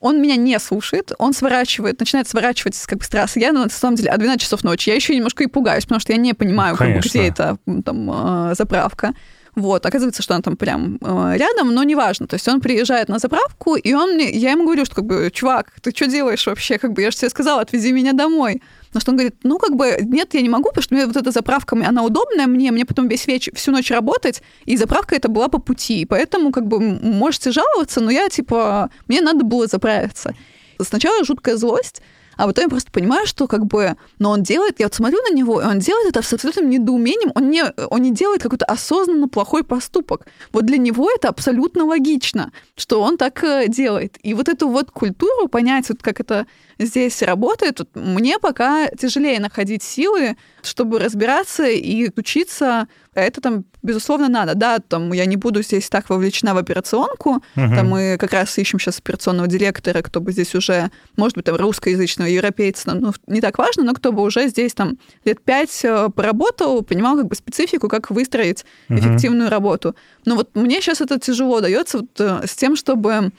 Speaker 1: Он меня не слушает, он сворачивает, начинает сворачивать как бы с трассы. Я, на самом деле, а 12 часов ночи. Я еще немножко и пугаюсь, потому что я не понимаю, как бы, где эта там э, заправка. Вот, оказывается, что он там прям э, рядом, но неважно. То есть он приезжает на заправку, и он мне, я ему говорю, что как бы, чувак, ты что делаешь вообще? Как бы я же тебе сказала, отвези меня домой. На что он говорит, ну, как бы, нет, я не могу, потому что мне вот эта заправка, она удобная мне, мне потом весь вечер, всю ночь работать, и заправка это была по пути, поэтому, как бы, можете жаловаться, но я, типа, мне надо было заправиться. Сначала жуткая злость, а потом я просто понимаю, что как бы, но он делает, я вот смотрю на него, и он делает это с абсолютным недоумением, он не, он не делает какой-то осознанно плохой поступок. Вот для него это абсолютно логично, что он так э, делает. И вот эту вот культуру понять, вот как это здесь работает, мне пока тяжелее находить силы, чтобы разбираться и учиться. Это там, безусловно, надо. Да, там я не буду здесь так вовлечена в операционку. Угу. Там мы как раз ищем сейчас операционного директора, кто бы здесь уже, может быть, там русскоязычного европейца, ну, не так важно, но кто бы уже здесь там лет пять э, поработал, понимал как бы специфику, как выстроить угу. эффективную работу. Но вот мне сейчас это тяжело дается вот, э, с тем, чтобы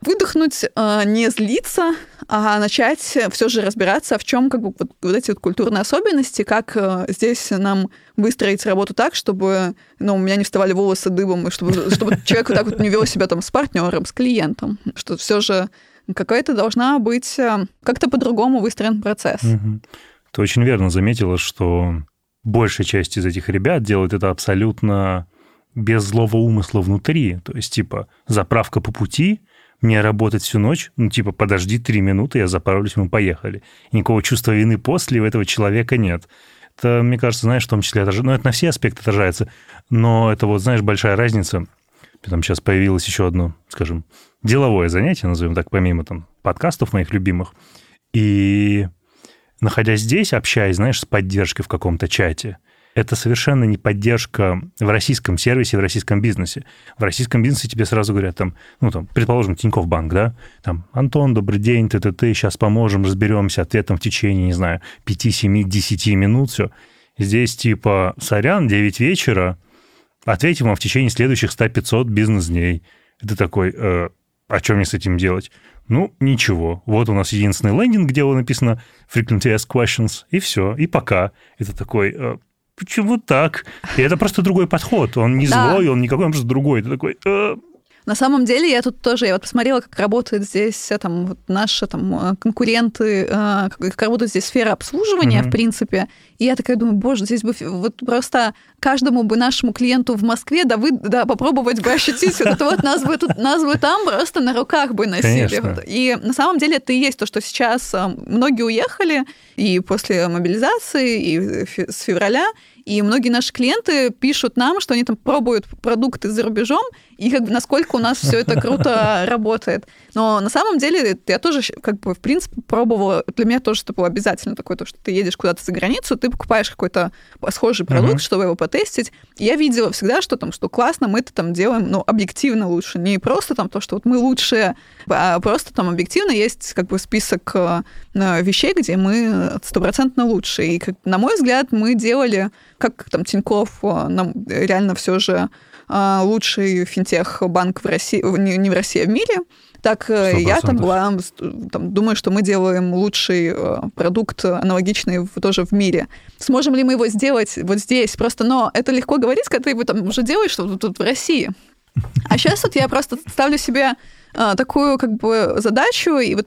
Speaker 1: выдохнуть, а, не злиться, а начать все же разбираться, в чем как бы вот, вот эти вот культурные особенности, как э, здесь нам выстроить работу так, чтобы ну, у меня не вставали волосы дыбом, и чтобы, чтобы человек вот так вот не вел себя там с партнером, с клиентом, что все же какая-то должна быть э, как-то по-другому выстроен процесс.
Speaker 2: Угу. Ты очень верно заметила, что большая часть из этих ребят делает это абсолютно без злого умысла внутри. То есть, типа, заправка по пути, мне работать всю ночь, ну, типа, подожди три минуты, я заправлюсь, мы поехали. И никакого чувства вины после у этого человека нет. Это, мне кажется, знаешь, в том числе отражается, ну, это на все аспекты отражается, но это вот, знаешь, большая разница. Там сейчас появилось еще одно, скажем, деловое занятие, назовем так, помимо там подкастов моих любимых. И находясь здесь, общаясь, знаешь, с поддержкой в каком-то чате, это совершенно не поддержка в российском сервисе, в российском бизнесе. В российском бизнесе тебе сразу говорят, там, ну, там, предположим, Тинькофф банк, да, там, Антон, добрый день, ты, ты, ты, сейчас поможем, разберемся, ответом в течение, не знаю, 5, 7, 10 минут, все. Здесь типа, сорян, 9 вечера, ответим вам в течение следующих 100-500 бизнес-дней. Это такой, э, а что мне с этим делать? Ну, ничего. Вот у нас единственный лендинг, где написано frequently asked questions, и все, и пока. Это такой, э, почему так? И это просто другой подход. Он не да. злой, он никакой, он просто другой. Ты такой... Э,
Speaker 1: на самом деле, я тут тоже, я вот посмотрела, как работает здесь там, вот наши там, э, конкуренты, э, как работает здесь сфера обслуживания, mm-hmm. в принципе. И я такая думаю, боже, здесь бы вот просто каждому бы нашему клиенту в Москве, да, вы, да, попробовать бы ощутить вот это вот нас бы, тут, нас бы там просто на руках бы носили. Конечно. И на самом деле это и есть то, что сейчас многие уехали и после мобилизации, и с февраля, и многие наши клиенты пишут нам, что они там пробуют продукты за рубежом, и как бы насколько у нас все это круто работает. Но на самом деле я тоже, как бы, в принципе, пробовала. Для меня тоже это было обязательно такое, то, что ты едешь куда-то за границу, ты покупаешь какой-то схожий продукт, uh-huh. чтобы его потестить. И я видела всегда, что там, что классно, мы это там делаем, ну, объективно лучше. Не просто там то, что вот мы лучшие, а просто там объективно есть как бы список э, вещей, где мы стопроцентно лучше. И, как, на мой взгляд, мы делали как там Тиньков э, нам реально все же а, лучший финтех-банк в России, не в России, а в мире, так 100%. Э, я там была, там, думаю, что мы делаем лучший э, продукт, аналогичный тоже в мире. Сможем ли мы его сделать вот здесь? Просто, но это легко говорить, когда ты его там уже делаешь тут, тут в России. А сейчас вот я просто ставлю себе такую как бы задачу, и вот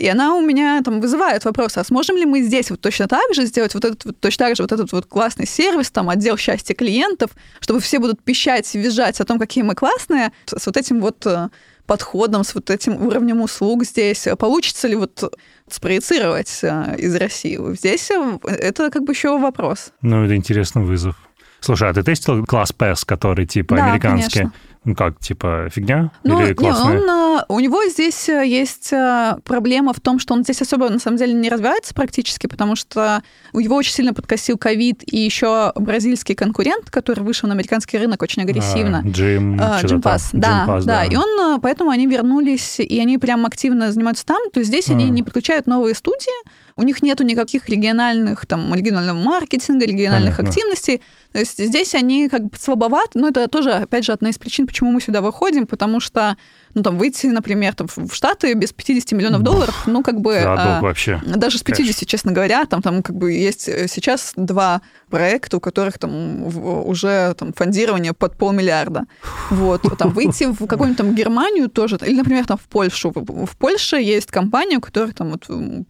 Speaker 1: и она у меня там вызывает вопрос, а сможем ли мы здесь вот точно так же сделать вот этот вот, точно так же вот этот вот классный сервис, там, отдел счастья клиентов, чтобы все будут пищать, визжать о том, какие мы классные, с вот этим вот э, подходом, с вот этим уровнем услуг здесь? Получится ли вот спроецировать э, из России? Здесь э, это как бы еще вопрос.
Speaker 2: Ну, это интересный вызов. Слушай, а ты тестил класс PES, который типа да, американский? Конечно. Ну как, типа фигня ну, или классная?
Speaker 1: Не, он, у него здесь э, есть э, проблема в том, что он здесь особо на самом деле не развивается практически, потому что его очень сильно подкосил ковид и еще бразильский конкурент, который вышел на американский рынок очень агрессивно.
Speaker 2: А, Джим,
Speaker 1: а, Джим Пас, да, Pass, да, да. И он, э, поэтому они вернулись, и они прям активно занимаются там. То есть здесь а. они не подключают новые студии, у них нету никаких региональных, там, регионального маркетинга, региональных Понятно. активностей. То есть здесь они как бы слабоваты, но это тоже, опять же, одна из причин, почему мы сюда выходим, потому что ну, там, выйти, например, там, в Штаты без 50 миллионов долларов, ну, как бы...
Speaker 2: А, вообще.
Speaker 1: Даже с 50, Конечно. честно говоря, там, там как бы есть э, сейчас два проекта, у которых там уже там фондирование под полмиллиарда. Вот, там выйти в какую-нибудь там Германию тоже, или, например, там в Польшу. В Польше есть компания, у которой там, вот,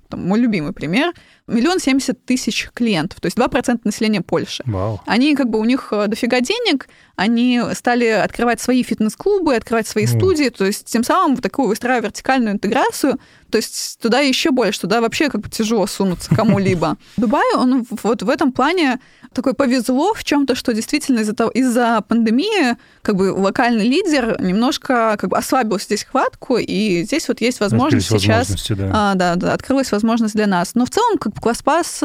Speaker 1: там мой любимый пример, миллион семьдесят тысяч клиентов, то есть 2% населения Польши.
Speaker 2: Вау.
Speaker 1: Они как бы, у них э, дофига денег, они стали открывать свои фитнес-клубы, открывать свои mm. студии, то есть тем самым такую выстраивая вертикальную интеграцию, то есть туда еще больше, туда вообще как бы тяжело сунуться кому-либо. *laughs* Дубай, он вот в этом плане такой повезло в чем-то, что действительно из-за того, из-за пандемии как бы локальный лидер немножко как бы ослабил здесь хватку, и здесь вот есть возможность сейчас... Да. А, да, да, открылась возможность для нас. Но в целом как бы класс-пас,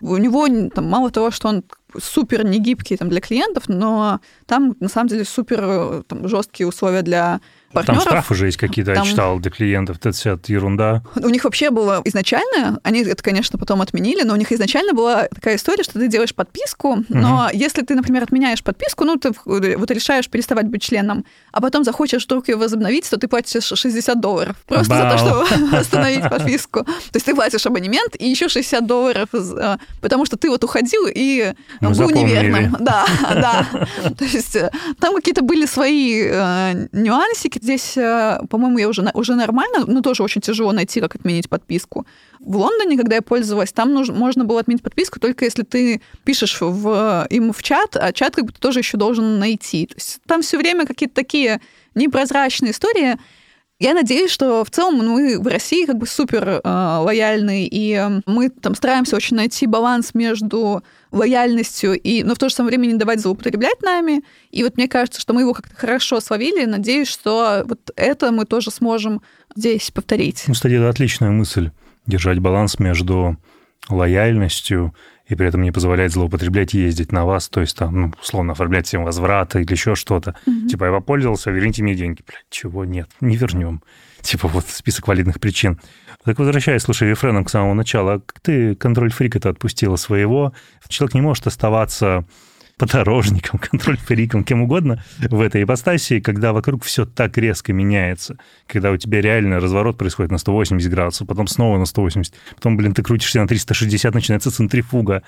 Speaker 1: у него там, мало того, что он супер негибкий там, для клиентов, но там на самом деле супер там, жесткие условия для партнеров.
Speaker 2: Там штрафы уже есть какие-то, там... я читал, для клиентов, это вся ерунда.
Speaker 1: У них вообще было изначально, они это, конечно, потом отменили, но у них изначально была такая история, что ты делаешь подписку, но угу. если ты, например, отменяешь подписку, ну, ты вот решаешь переставать быть членом, а потом захочешь вдруг ее возобновить, то ты платишь 60 долларов просто Бау. за то, чтобы *laughs* остановить подписку. То есть ты платишь абонемент и еще 60 долларов, э, потому что ты вот уходил и ну, был неверным. Да, *laughs* да. То есть э, там какие-то были свои э, нюансики, здесь, э, по-моему, я уже, уже нормально, но тоже очень тяжело найти, как отменить подписку. В Лондоне, когда я пользовалась, там нужно, можно было отменить подписку только если ты пишешь в, им в чат, а чат как бы тоже еще должен найти. То есть там все время какие-то такие непрозрачные истории. Я надеюсь, что в целом мы в России как бы супер э, лояльны, и мы там стараемся очень найти баланс между лояльностью, и, но в то же самое время не давать злоупотреблять нами. И вот мне кажется, что мы его как-то хорошо словили. Надеюсь, что вот это мы тоже сможем здесь повторить.
Speaker 2: Ну, кстати, это отличная мысль. Держать баланс между лояльностью и при этом не позволять злоупотреблять ездить на вас, то есть там, ну, условно, оформлять всем возвраты или еще что-то. Mm-hmm. Типа, я воспользовался, верните мне деньги. Блядь, чего нет, не вернем. Типа, вот список валидных причин. Так возвращаясь, слушай, рефреном к самому началу, а как ты контроль фрика это отпустила своего? Человек не может оставаться подорожником, *laughs* контроль-фриком, кем угодно в этой ипостаси, когда вокруг все так резко меняется, когда у тебя реально разворот происходит на 180 градусов, потом снова на 180, потом, блин, ты крутишься на 360, начинается центрифуга.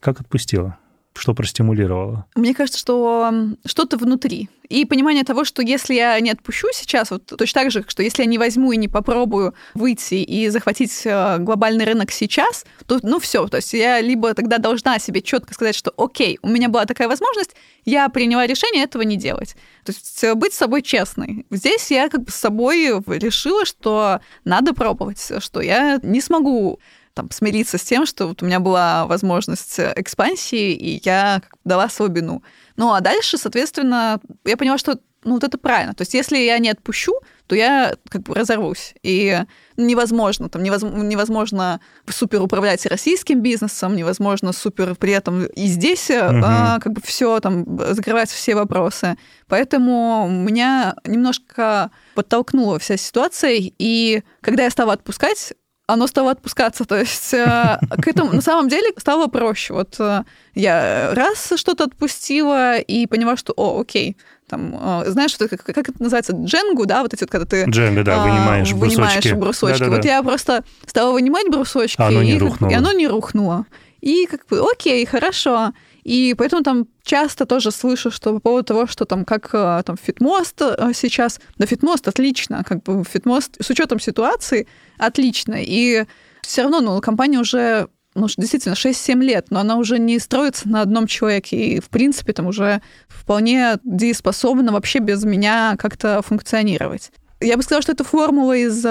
Speaker 2: Как отпустила? Что простимулировало?
Speaker 1: Мне кажется, что что-то внутри. И понимание того, что если я не отпущу сейчас, вот точно так же, что если я не возьму и не попробую выйти и захватить э, глобальный рынок сейчас, то ну все, то есть я либо тогда должна себе четко сказать, что окей, у меня была такая возможность, я приняла решение этого не делать. То есть э, быть с собой честной. Здесь я как бы с собой решила, что надо пробовать, что я не смогу там, смириться с тем, что вот у меня была возможность э, экспансии, и я дала слабину. Ну, а дальше, соответственно, я поняла, что ну, вот это правильно. То есть, если я не отпущу, то я как бы разорвусь. И невозможно, там невозможно, невозможно супер управлять российским бизнесом, невозможно супер при этом и здесь угу. а, как бы все там закрывать все вопросы. Поэтому меня немножко подтолкнула вся ситуация, и когда я стала отпускать, оно стало отпускаться. То есть э, к этому на самом деле стало проще. Вот э, я раз что-то отпустила и поняла, что, о, окей, там, э, знаешь, что, как, как это называется, дженгу, да, вот эти вот, когда ты...
Speaker 2: Дженга, да, вынимаешь,
Speaker 1: вынимаешь брусочки. брусочки. Да, да,
Speaker 2: вот
Speaker 1: да. я просто стала вынимать брусочки,
Speaker 2: а оно не
Speaker 1: и,
Speaker 2: рухнуло.
Speaker 1: и оно не рухнуло. И как бы, окей, хорошо. И поэтому там часто тоже слышу, что по поводу того, что там как э, там Fitmost э, сейчас, да Fitmost отлично, как бы Fitmost с учетом ситуации отлично. И все равно, ну, компания уже ну, действительно, 6-7 лет, но она уже не строится на одном человеке, и, в принципе, там уже вполне дееспособна вообще без меня как-то функционировать. Я бы сказала, что это формула из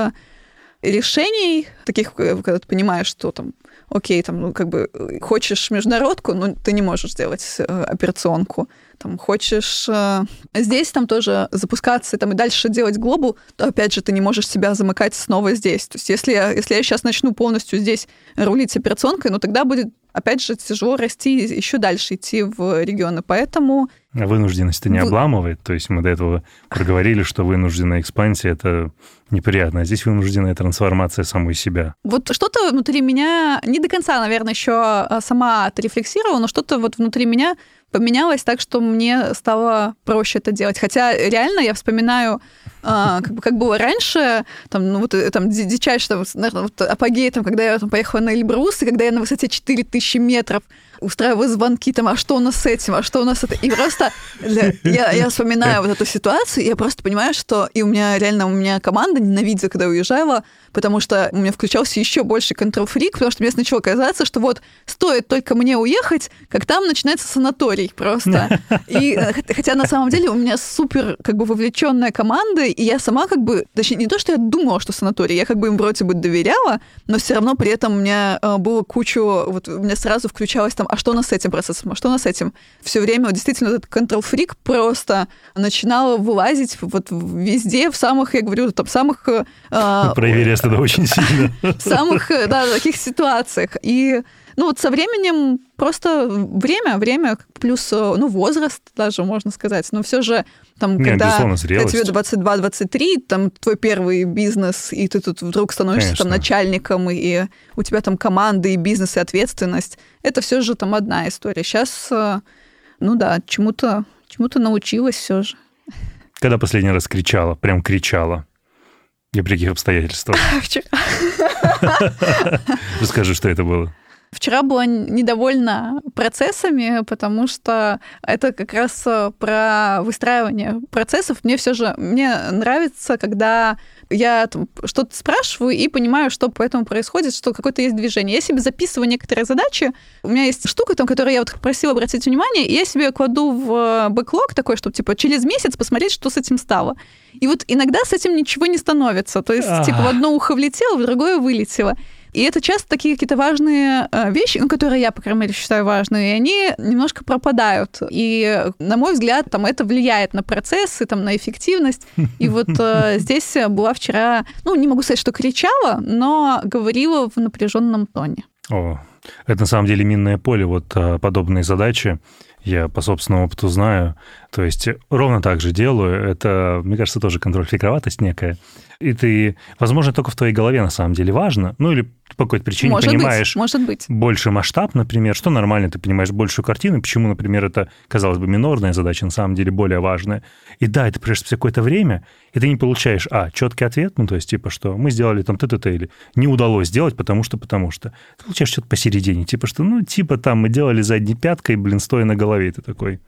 Speaker 1: решений, таких, когда ты понимаешь, что там окей, там, ну, как бы хочешь международку, но ты не можешь сделать э, операционку. Там, хочешь э, здесь там тоже запускаться там, и дальше делать глобал, то, опять же, ты не можешь себя замыкать снова здесь. То есть если я, если я сейчас начну полностью здесь рулить операционкой, ну, тогда будет опять же, тяжело расти еще дальше идти в регионы. Поэтому...
Speaker 2: А вынужденность не обламывает. То есть мы до этого проговорили, что вынужденная экспансия — это неприятно. А здесь вынужденная трансформация самой себя.
Speaker 1: Вот что-то внутри меня, не до конца, наверное, еще а, сама отрефлексировала, но что-то вот внутри меня поменялось так, что мне стало проще это делать. Хотя реально я вспоминаю, а, как, бы, как было раньше, там, ну, вот, э, там, дичайше, там, наверное, вот, апогей, там, когда я там, поехала на Эльбрус, и когда я на высоте 4000 метров устраиваю звонки, там, а что у нас с этим, а что у нас это. И просто я, я вспоминаю вот эту ситуацию, я просто понимаю, что и у меня реально, у меня команда ненавидела, когда уезжала, потому что у меня включался еще больше контрол-фрик, потому что мне начало казаться, что вот стоит только мне уехать, как там начинается санаторий просто. *laughs* И э, хотя на самом деле у меня супер как бы вовлеченная команда, и я сама как бы, точнее, не то, что я думала, что санаторий, я как бы им вроде бы доверяла, но все равно при этом у меня э, было кучу, вот у меня сразу включалось там, а что у нас с этим процессом, а что у нас с этим? Все время вот, действительно этот контрол-фрик просто начинал вылазить вот везде, в самых, я говорю, там, самых... Э, *laughs*
Speaker 2: Проверяя это очень сильно.
Speaker 1: В самых, э, да, таких ситуациях. И ну вот со временем просто время, время плюс э, ну возраст даже можно сказать, но все же там
Speaker 2: Нет,
Speaker 1: когда,
Speaker 2: когда
Speaker 1: тебе 22-23, там твой первый бизнес и ты тут вдруг становишься Конечно. там начальником и у тебя там команда и бизнес и ответственность, это все же там одна история. Сейчас, э, ну да, чему-то чему-то научилась все же.
Speaker 2: Когда последний раз кричала, прям кричала? И при каких обстоятельствах? Расскажи, что это было.
Speaker 1: Вчера была недовольна процессами, потому что это как раз э, про выстраивание процессов. Мне все же мне нравится, когда я что-то спрашиваю и понимаю, что по этому происходит, что какое-то есть движение. Я себе записываю некоторые задачи. У меня есть штука, там, которую я вот просила обратить внимание, и я себе кладу в э, бэклог такой, чтобы типа через месяц посмотреть, что с этим стало. И вот иногда с этим ничего не становится. То есть, типа, в одно ухо влетело, в другое вылетело. И это часто такие какие-то важные э, вещи, ну, которые я, по крайней мере, считаю важными, и они немножко пропадают. И, на мой взгляд, там это влияет на процессы, там, на эффективность. И вот э, *laughs* здесь была вчера, ну, не могу сказать, что кричала, но говорила в напряженном тоне.
Speaker 2: О, это на самом деле минное поле, вот э, подобные задачи я по собственному опыту знаю. То есть ровно так же делаю. Это, мне кажется, тоже контроль-фиковатость некая. И ты, возможно, только в твоей голове на самом деле важно, ну или по какой-то причине может понимаешь
Speaker 1: быть, может быть.
Speaker 2: больше масштаб, например, что нормально, ты понимаешь большую картину, почему, например, это, казалось бы, минорная задача, на самом деле более важная. И да, это прежде всего какое-то время, и ты не получаешь, а, четкий ответ, ну, то есть, типа, что мы сделали там т-т-т, или не удалось сделать, потому что, потому что. Ты получаешь что-то посередине, типа, что, ну, типа, там мы делали задней пяткой, блин, стоя на голове, ты такой.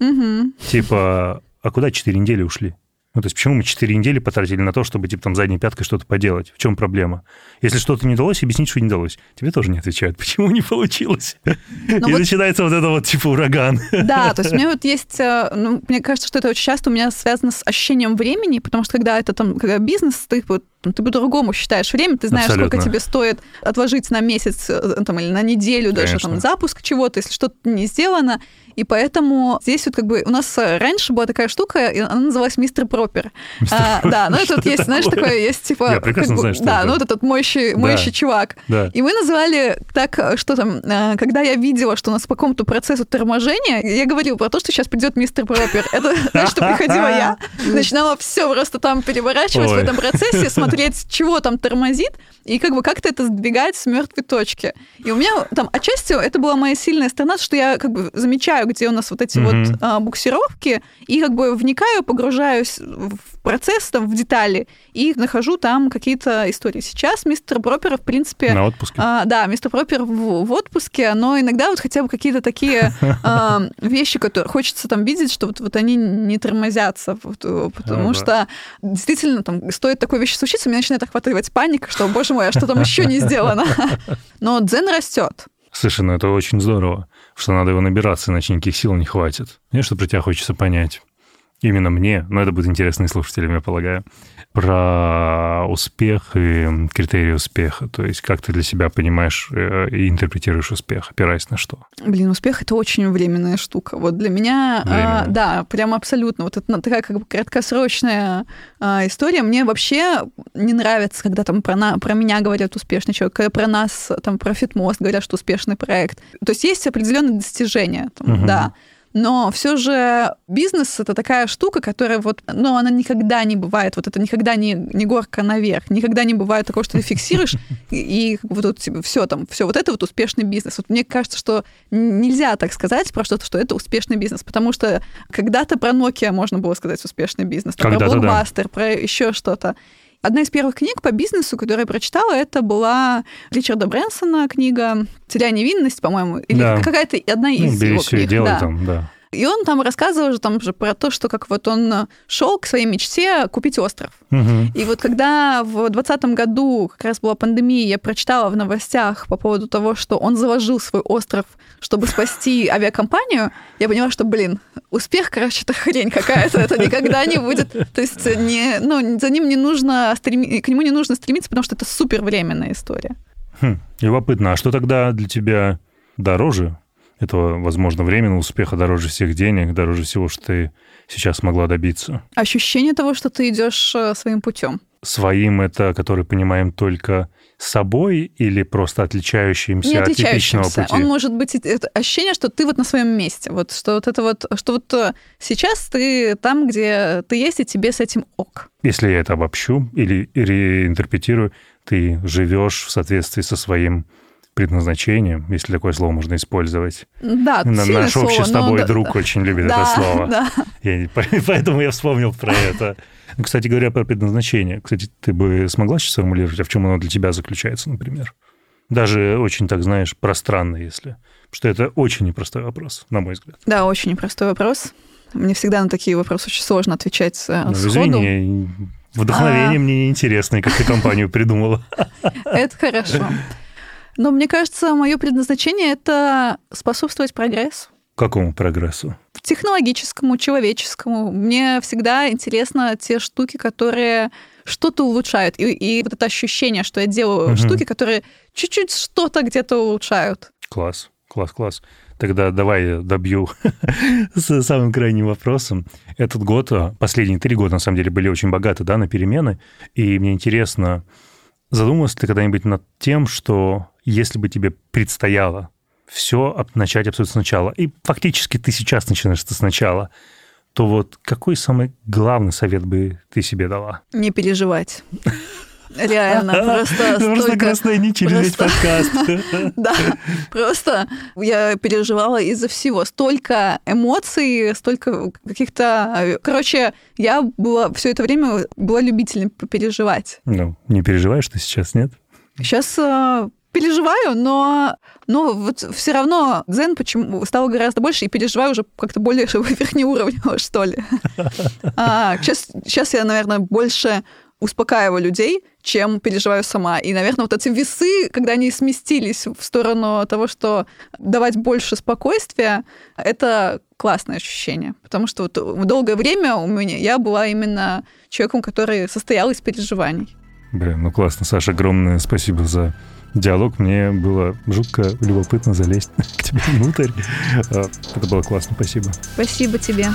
Speaker 1: Угу.
Speaker 2: Типа, а куда четыре недели ушли? Ну, то есть почему мы 4 недели потратили на то, чтобы, типа, там задней пяткой что-то поделать? В чем проблема? Если что-то не удалось, объяснить, что не удалось. Тебе тоже не отвечают, *laughs* почему не получилось. Но ну И вот... начинается вот это вот, типа, ураган.
Speaker 1: Да, *laughs* то есть у меня вот есть... Э, ну, мне кажется, что это очень часто у меня связано с ощущением времени, потому что когда это там, когда бизнес, ты вот ты по-другому считаешь время, ты знаешь, Абсолютно. сколько тебе стоит отложить на месяц э, там, или на неделю даже там, запуск чего-то, если что-то не сделано, и поэтому здесь вот как бы у нас раньше была такая штука, она называлась мистер Пропер. А, да, ну это вот есть, знаешь, такое есть типа...
Speaker 2: Я прекрасно знаю, что
Speaker 1: Да, ну вот этот моющий, моющий чувак. И мы называли так, что там, когда я видела, что у нас по какому-то процессу торможения, я говорила про то, что сейчас придет мистер Пропер. Это, знаешь, что приходила я, *laughs* начинала все просто там переворачивать в этом процессе, смотреть посмотреть, чего там тормозит, и как бы как-то это сдвигать с мертвой точки. И у меня там отчасти это была моя сильная сторона, что я как бы замечаю, где у нас вот эти mm-hmm. вот а, буксировки, и как бы вникаю, погружаюсь в процесс, там, в детали, и нахожу там какие-то истории. Сейчас мистер Пропер, в принципе...
Speaker 2: На отпуске?
Speaker 1: А, да, мистер Пропер в, в отпуске, но иногда вот хотя бы какие-то такие *laughs* а, вещи, которые хочется там видеть, что вот, вот они не тормозятся, потому что действительно там стоит такой вещи случиться, меня начинает охватывать паника, что, боже мой, а что там еще не сделано? *laughs* Но дзен растет.
Speaker 2: Слушай, ну это очень здорово, что надо его набираться, иначе никаких сил не хватит. Мне что про тебя хочется понять именно мне, но это будет интересно и слушателям, я полагаю, про успех и критерии успеха. То есть как ты для себя понимаешь э, и интерпретируешь успех, опираясь на что?
Speaker 1: Блин, успех — это очень временная штука. Вот для меня, а, да, прям абсолютно. Вот это такая как бы краткосрочная а, история. Мне вообще не нравится, когда там про, на, про меня говорят успешный человек, когда про нас, там, про Фитмост говорят, что успешный проект. То есть есть определенные достижения, там, угу. да. Но все же бизнес это такая штука, которая вот, ну, она никогда не бывает, вот это никогда не, не горка наверх, никогда не бывает такого, что ты фиксируешь, *laughs* и, вот тут типа, все там, все, вот это вот успешный бизнес. Вот мне кажется, что нельзя так сказать про что-то, что это успешный бизнес, потому что когда-то про Nokia можно было сказать успешный бизнес, про Blockbuster, да. про еще что-то. Одна из первых книг по бизнесу, которую я прочитала, это была Ричарда Брэнсона книга «Теряя невинность», по-моему, или да. какая-то одна ну, из ну, его книг.
Speaker 2: Делай да. там, да.
Speaker 1: И он там рассказывал же там же про то, что как вот он шел к своей мечте купить остров. Угу. И вот когда в 2020 году как раз была пандемия, я прочитала в новостях по поводу того, что он заложил свой остров, чтобы спасти *laughs* авиакомпанию, я поняла, что, блин, успех, короче, это хрень какая-то, это никогда не будет. То есть не, ну, за ним не нужно стреми... к нему не нужно стремиться, потому что это супер временная история.
Speaker 2: Хм, любопытно. А что тогда для тебя дороже этого, возможно, временного успеха дороже всех денег, дороже всего, что ты сейчас смогла добиться.
Speaker 1: Ощущение того, что ты идешь э, своим путем.
Speaker 2: Своим это, который понимаем только собой или просто отличающимся, Не отличающимся. от типичного пути?
Speaker 1: Он может быть это ощущение, что ты вот на своем месте, вот что вот это вот, что вот э, сейчас ты там, где ты есть, и тебе с этим ок.
Speaker 2: Если я это обобщу или реинтерпретирую, ты живешь в соответствии со своим предназначением, если такое слово можно использовать.
Speaker 1: Да,
Speaker 2: Наш слово, общий с тобой друг да, очень любит да, это слово. Да. Я, *laughs* поэтому я вспомнил про это. Ну, кстати говоря, про предназначение. Кстати, ты бы смогла сейчас сформулировать, а в чем оно для тебя заключается, например? Даже очень, так знаешь, пространно, если. Потому что это очень непростой вопрос, на мой взгляд.
Speaker 1: Да, очень непростой вопрос. Мне всегда на такие вопросы очень сложно отвечать э, ну, сходу.
Speaker 2: Извини, вдохновение а... мне неинтересное, как ты компанию придумала. *laughs*
Speaker 1: Это хорошо. Но мне кажется, мое предназначение это способствовать прогрессу.
Speaker 2: Какому прогрессу?
Speaker 1: Технологическому, человеческому. Мне всегда интересно те штуки, которые что-то улучшают. И, и вот это ощущение, что я делаю угу. штуки, которые чуть-чуть что-то где-то улучшают.
Speaker 2: Класс, класс, класс. Тогда давай я добью *laughs* с самым крайним вопросом. Этот год, а, последние три года, на самом деле, были очень богаты да, на перемены. И мне интересно, задумывался ты когда-нибудь над тем, что если бы тебе предстояло все начать абсолютно сначала, и фактически ты сейчас начинаешь это сначала, то вот какой самый главный совет бы ты себе дала?
Speaker 1: Не переживать. Реально, просто *laughs*
Speaker 2: Просто красная нить через весь подкаст. *laughs*
Speaker 1: Да, просто я переживала из-за всего. Столько эмоций, столько каких-то... Короче, я была все это время была любителем переживать.
Speaker 2: Ну, не переживаешь ты сейчас, нет?
Speaker 1: Сейчас а, переживаю, но, но вот все равно дзен почему стало гораздо больше, и переживаю уже как-то более *laughs* верхнеуровнево, что ли. *laughs* А, сейчас, сейчас я, наверное, больше успокаиваю людей, чем переживаю сама. И, наверное, вот эти весы, когда они сместились в сторону того, что давать больше спокойствия, это классное ощущение. Потому что вот долгое время у меня я была именно человеком, который состоял из переживаний.
Speaker 2: Блин, ну классно, Саша, огромное спасибо за диалог. Мне было жутко любопытно залезть *laughs* к тебе внутрь. А, это было классно, спасибо.
Speaker 1: Спасибо тебе.